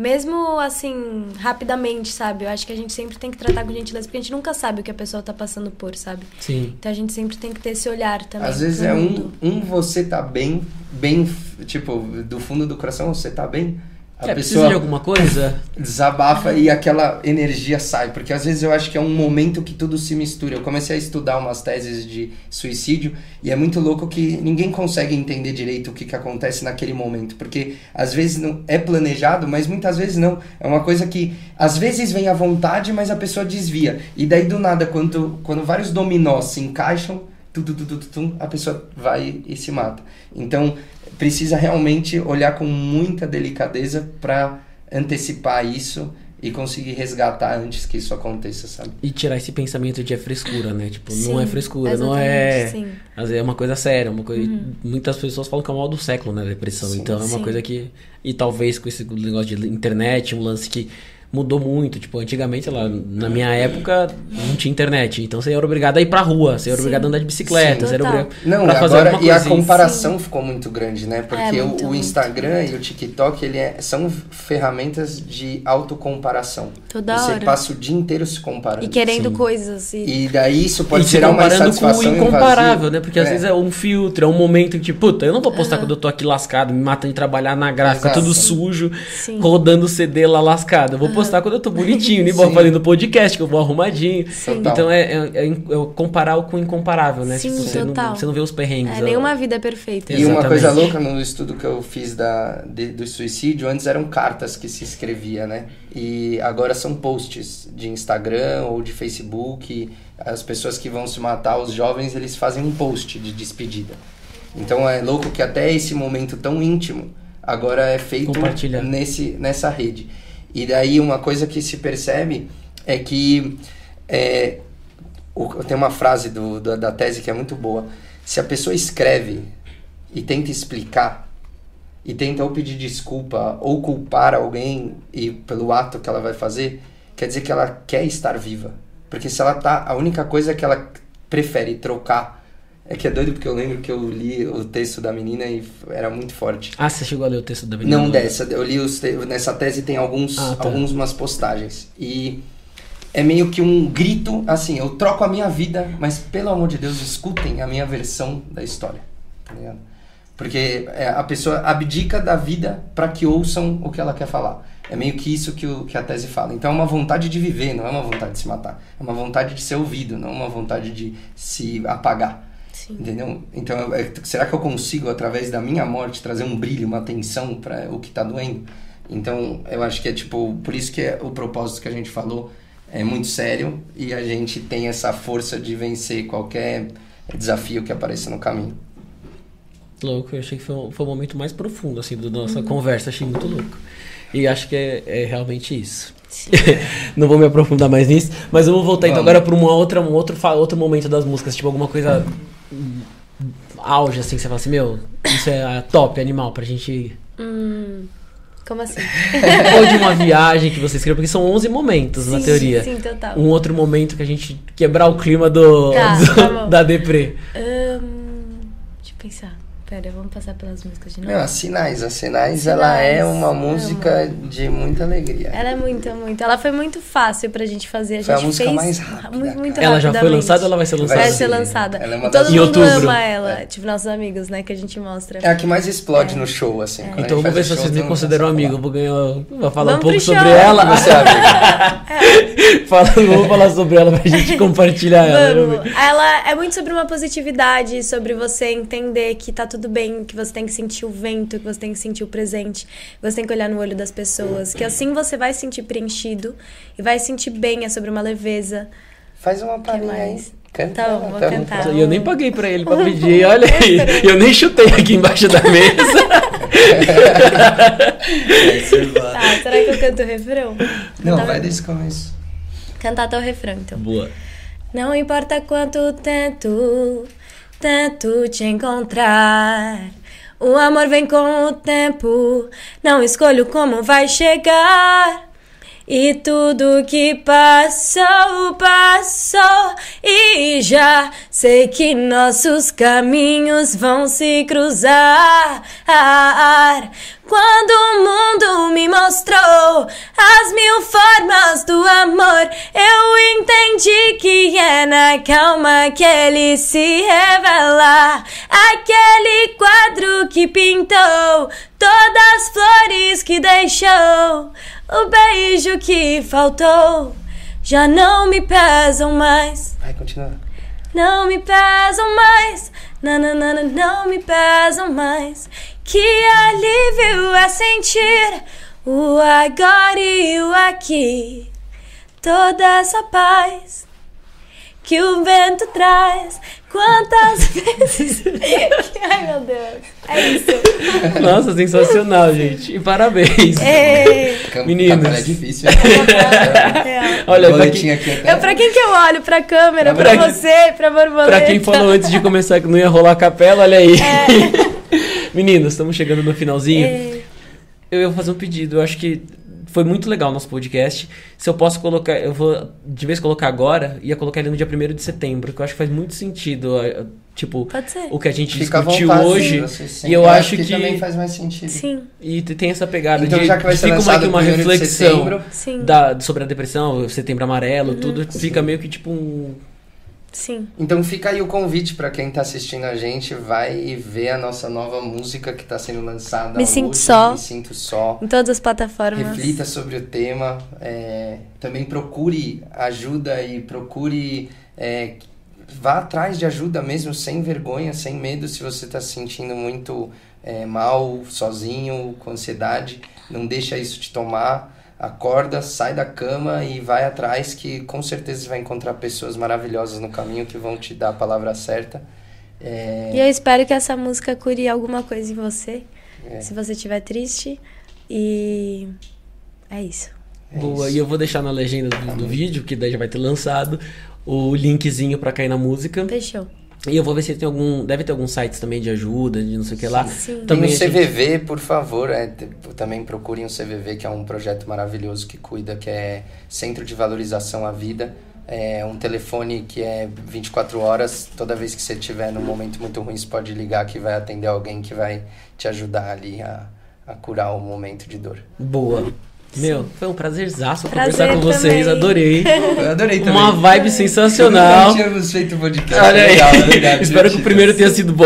mesmo assim, rapidamente, sabe? Eu acho que a gente sempre tem que tratar com gentileza, porque a gente nunca sabe o que a pessoa tá passando por, sabe? Sim. Então a gente sempre tem que ter esse olhar também. Às vezes é um, um você tá bem, bem, tipo, do fundo do coração você tá bem. A É, precisa de alguma coisa? desabafa e aquela energia sai. Porque às vezes eu acho que é um momento que tudo se mistura. Eu comecei a estudar umas teses de suicídio e é muito louco que ninguém consegue entender direito o que, que acontece naquele momento. Porque às vezes não é planejado, mas muitas vezes não. É uma coisa que às vezes vem à vontade, mas a pessoa desvia. E daí do nada, quando, quando vários dominós se encaixam, tu, tu, tu, tu, a pessoa vai e se mata. Então precisa realmente olhar com muita delicadeza para antecipar isso e conseguir resgatar antes que isso aconteça, sabe? E tirar esse pensamento de é frescura, né? Tipo, Sim, não é frescura, não é. sim. Vezes é uma coisa séria, uma coisa. Muitas pessoas falam que é o mal do século, né? Depressão. Sim. então é uma Sim. coisa que. E talvez com esse negócio de internet, um lance que mudou muito. Tipo, antigamente, sei lá, na minha época não tinha internet. Então você era obrigado a ir pra rua, você era Sim. obrigado a andar de bicicleta, Sim, você era total. obrigado Não, pra e fazer agora e a comparação ficou muito grande, né? Porque É, o- muito, o, muito. Instagram e o TikTok ele é- são ferramentas de autocomparação. Toda Você hora. passa o dia inteiro se comparando. E querendo Sim. coisas. E... E daí isso pode e se gerar uma comparando com o incomparável, né? Porque às É. vezes é um filtro, é um momento que, tipo, puta, eu não vou postar quando eu tô aqui lascado, me matando de trabalhar na gráfica, Exato. tudo Sim. sujo, Sim. rodando o CD lá lascado. Eu vou postar quando eu tô bonitinho, *laughs* nem vou Sim. fazendo podcast, que eu vou arrumadinho. Total. Então é, é, é é comparar o com o incomparável, né? Sim, você, não, total. você não vê os perrengues. É, ó. nenhuma vida é perfeita. E uma coisa louca no estudo que eu fiz da, de- do suicídio, antes eram cartas que se escrevia, né? E agora são posts de Instagram ou de Facebook. As pessoas que vão se matar, os jovens, eles fazem um post de despedida. Então é louco que até esse momento tão íntimo agora é feito nesse, nessa rede. E daí uma coisa que se percebe é que é, tem uma frase do, da, da tese que é muito boa. Se a pessoa escreve e tenta explicar e tenta ou pedir desculpa ou culpar alguém e pelo ato que ela vai fazer, quer dizer que ela quer estar viva. Porque se ela tá, a única coisa que ela prefere trocar é que é doido porque eu lembro que eu li o texto da menina e era muito forte. Ah, você chegou a ler o texto da menina? Não dessa, eu li os te- nessa tese tem alguns Ah, tá. algumas postagens e é meio que um grito assim, eu troco a minha vida, mas pelo amor de Deus, escutem a minha versão da história, tá ligado? Porque é, a pessoa abdica da vida para que ouçam o que ela quer falar. É meio que isso que, o, que a tese fala. Então é uma vontade de viver, não é uma vontade de se matar. É uma vontade de ser ouvido, não uma vontade de se apagar. Sim. Entendeu? Então, é- será que eu consigo, através da minha morte, trazer um brilho, uma atenção para o que tá doendo? Então, eu acho que é tipo, por isso que é o propósito que a gente falou é muito sério e a gente tem essa força de vencer qualquer desafio que apareça no caminho. Louco, eu achei que foi, um- foi o momento mais profundo, assim, da Uhum. nossa conversa, achei muito louco. E acho que é, é realmente isso. *laughs* Não vou me aprofundar mais nisso, mas eu vou voltar então Vamos. agora para uma outra, um outro, outro momento das músicas, tipo alguma coisa hum, auge, assim, que você fala assim, meu, isso é top, animal, pra gente... Hum, como assim? Ou de uma viagem que você escreveu, porque são 11 momentos na Sim, teoria. Sim, total. Um outro momento que a gente quebrar o clima do, Tá, do- tá da deprê. Hum, deixa eu pensar. Pera, vamos passar pelas músicas de novo. Não, a Sinais. A Sinais, ela Sinais, é uma amo. música de muita alegria. Ela é muito, muito. Ela foi muito fácil pra gente fazer. A Foi a música fez mais rápida, muito. Ela já foi lançada ou ela vai ser lançada? Vai Vai ser lançada. Ela é uma todo das- Em mundo outubro. ama ela. Tipo, nossos amigos, né? Que a gente mostra. É a que mais explode no show, assim. a Então vou ver se vocês me todo consideram amigo. Vou ganhar. Vou falar um Vamos pouco pro sobre show. ela. Você *laughs* é amigo. *laughs* Fala, vamos falar sobre ela pra gente compartilhar ela. Vamos. Ela é muito sobre uma positividade, sobre você entender que tá tudo bem, que você tem que sentir o vento, que você tem que sentir o presente, que você tem que olhar no olho das pessoas, que assim você vai se sentir preenchido e vai se sentir bem, é sobre uma leveza. Faz uma palhinha aí. Canta. Ela, vou tá cantar. E eu nem paguei pra ele pra pedir, *laughs* olha aí. Eu nem chutei aqui embaixo da mesa. Tá, será que eu canto o refrão? Não, Tá vai desse começo. Cantar até o refrão, então. Boa. Não importa quanto tento, tento te encontrar. O amor vem com o tempo, não escolho como vai chegar. E tudo que passou, passou. E já sei que nossos caminhos vão se cruzar. Quando o mundo me mostrou as mil formas do amor, eu entendi que é na calma que ele se revela. Aquele quadro que pintou todas as flores que deixou, o beijo que faltou, já não me pesam mais. Vai, continua. Não me pesam mais, nananana, não me pesam mais. Que alívio é sentir o agora e o aqui. Toda essa paz que o vento traz Quantas *laughs* vezes? Ai, meu Deus. É isso. Nossa, sensacional, gente. E parabéns. É. Cam- Meninos. É difícil. É. Olha, pra quem, aqui até. Eu, pra quem que eu olho? Pra câmera, Pra pra, você, pra borboleta? pra quem falou antes de começar que não ia rolar a capela, olha aí. É. Meninos, estamos chegando no finalzinho. É. Eu ia fazer um pedido. Eu acho que foi muito legal o nosso podcast. Se eu posso colocar, eu vou de vez colocar agora, ia colocar ele no dia 1 de setembro, que eu acho que faz muito sentido. Tipo, Pode ser. o que a gente Fica discutiu vontade, hoje. sim. E eu acho que. também faz mais sentido. Sim, E te- tem essa pegada Então, de já que vai ser fica uma, uma reflexão setembro, da, sobre a depressão, setembro amarelo, Uhum. tudo fica meio que tipo um. Sim. Então fica aí o convite pra quem tá assistindo a gente, vai e ver a nossa nova música que tá sendo lançada Me hoje, Sinto Só. Me Sinto Só. Em todas as plataformas. Reflita sobre o tema, é, também procure ajuda e procure é, vá atrás de ajuda mesmo, sem vergonha, sem medo, se você está se sentindo muito é, mal, sozinho, com ansiedade, não deixa isso te tomar, acorda, sai da cama e vai atrás que com certeza você vai encontrar pessoas maravilhosas no caminho que vão te dar a palavra certa. É, E eu espero que essa música cure alguma coisa em você, É. se você estiver triste. E é isso. é Boa, isso. e eu vou deixar na legenda do, do vídeo, que daí já vai ter lançado, o linkzinho pra cair na música. Fechou. E eu vou ver se tem algum. Deve ter alguns sites também de ajuda, de não sei o que lá. Sim. Tem Também o a gente- CVV, por favor, é, também procurem o CVV, que é um projeto maravilhoso que cuida, que é Centro de Valorização à Vida. É um telefone que é 24 horas, toda vez que você estiver num momento muito ruim, você pode ligar que vai atender alguém que vai te ajudar ali a, a curar o momento de dor. Boa. Meu, foi um prazerzaço Prazer conversar com vocês, também. adorei. *laughs* Eu adorei também. Uma vibe sensacional. Nunca tínhamos feito podcast. Olha aí. Legal, legal, *laughs* Espero que o primeiro tenha sido bom.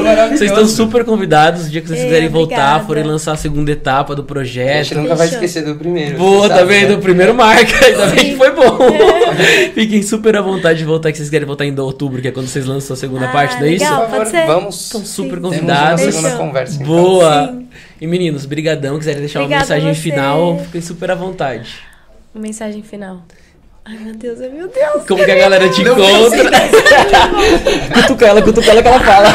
maravilhoso. Vocês estão super convidados. O dia que vocês É, quiserem voltar, obrigada. forem lançar a segunda etapa do A gente projeto. nunca vai esquecer do primeiro. Boa, tá sabe, vendo? né? O primeiro marca, *laughs* ainda bem que foi bom. Fiquem super à vontade de voltar, que vocês querem voltar ainda em outubro, que é quando vocês lançam a segunda Ah, parte, não é isso? legal. Por favor, Pode ser. vamos. Estão super Sim. Temos convidados. uma segunda conversa. então. Boa! Sim. E meninos, brigadão, quiserem deixar Obrigada uma mensagem final, fiquem super à vontade. Mensagem final. Ai, meu Deus, ai, meu Deus. Como que a galera te Não encontra? *laughs* cutuca ela, cutuca ela que ela fala.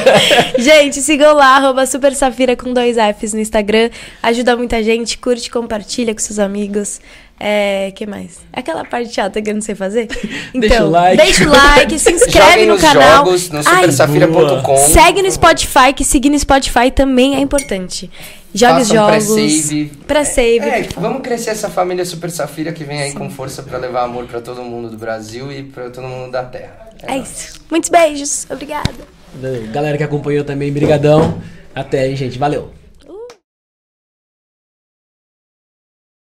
*laughs* Gente, sigam lá, arroba Super Safira com dois Fs no Instagram. Ajuda muita gente, curte, compartilha com seus amigos. É, que mais? Aquela parte chata que eu não sei fazer. Então, *laughs* Deixa o like. deixa o like, se *laughs* inscreve no canal. jogos no Ai, supersafira.com. segue no Spotify, que seguir no Spotify também é importante. Jogue os jogos. pré-save. Pré-save. É, vamos crescer essa família Super Safira que vem aí com força pra levar amor pra todo mundo do Brasil e pra todo mundo da Terra. É nóis. isso. Muitos beijos. Obrigada. Galera que acompanhou também, brigadão. Até aí, gente. Valeu.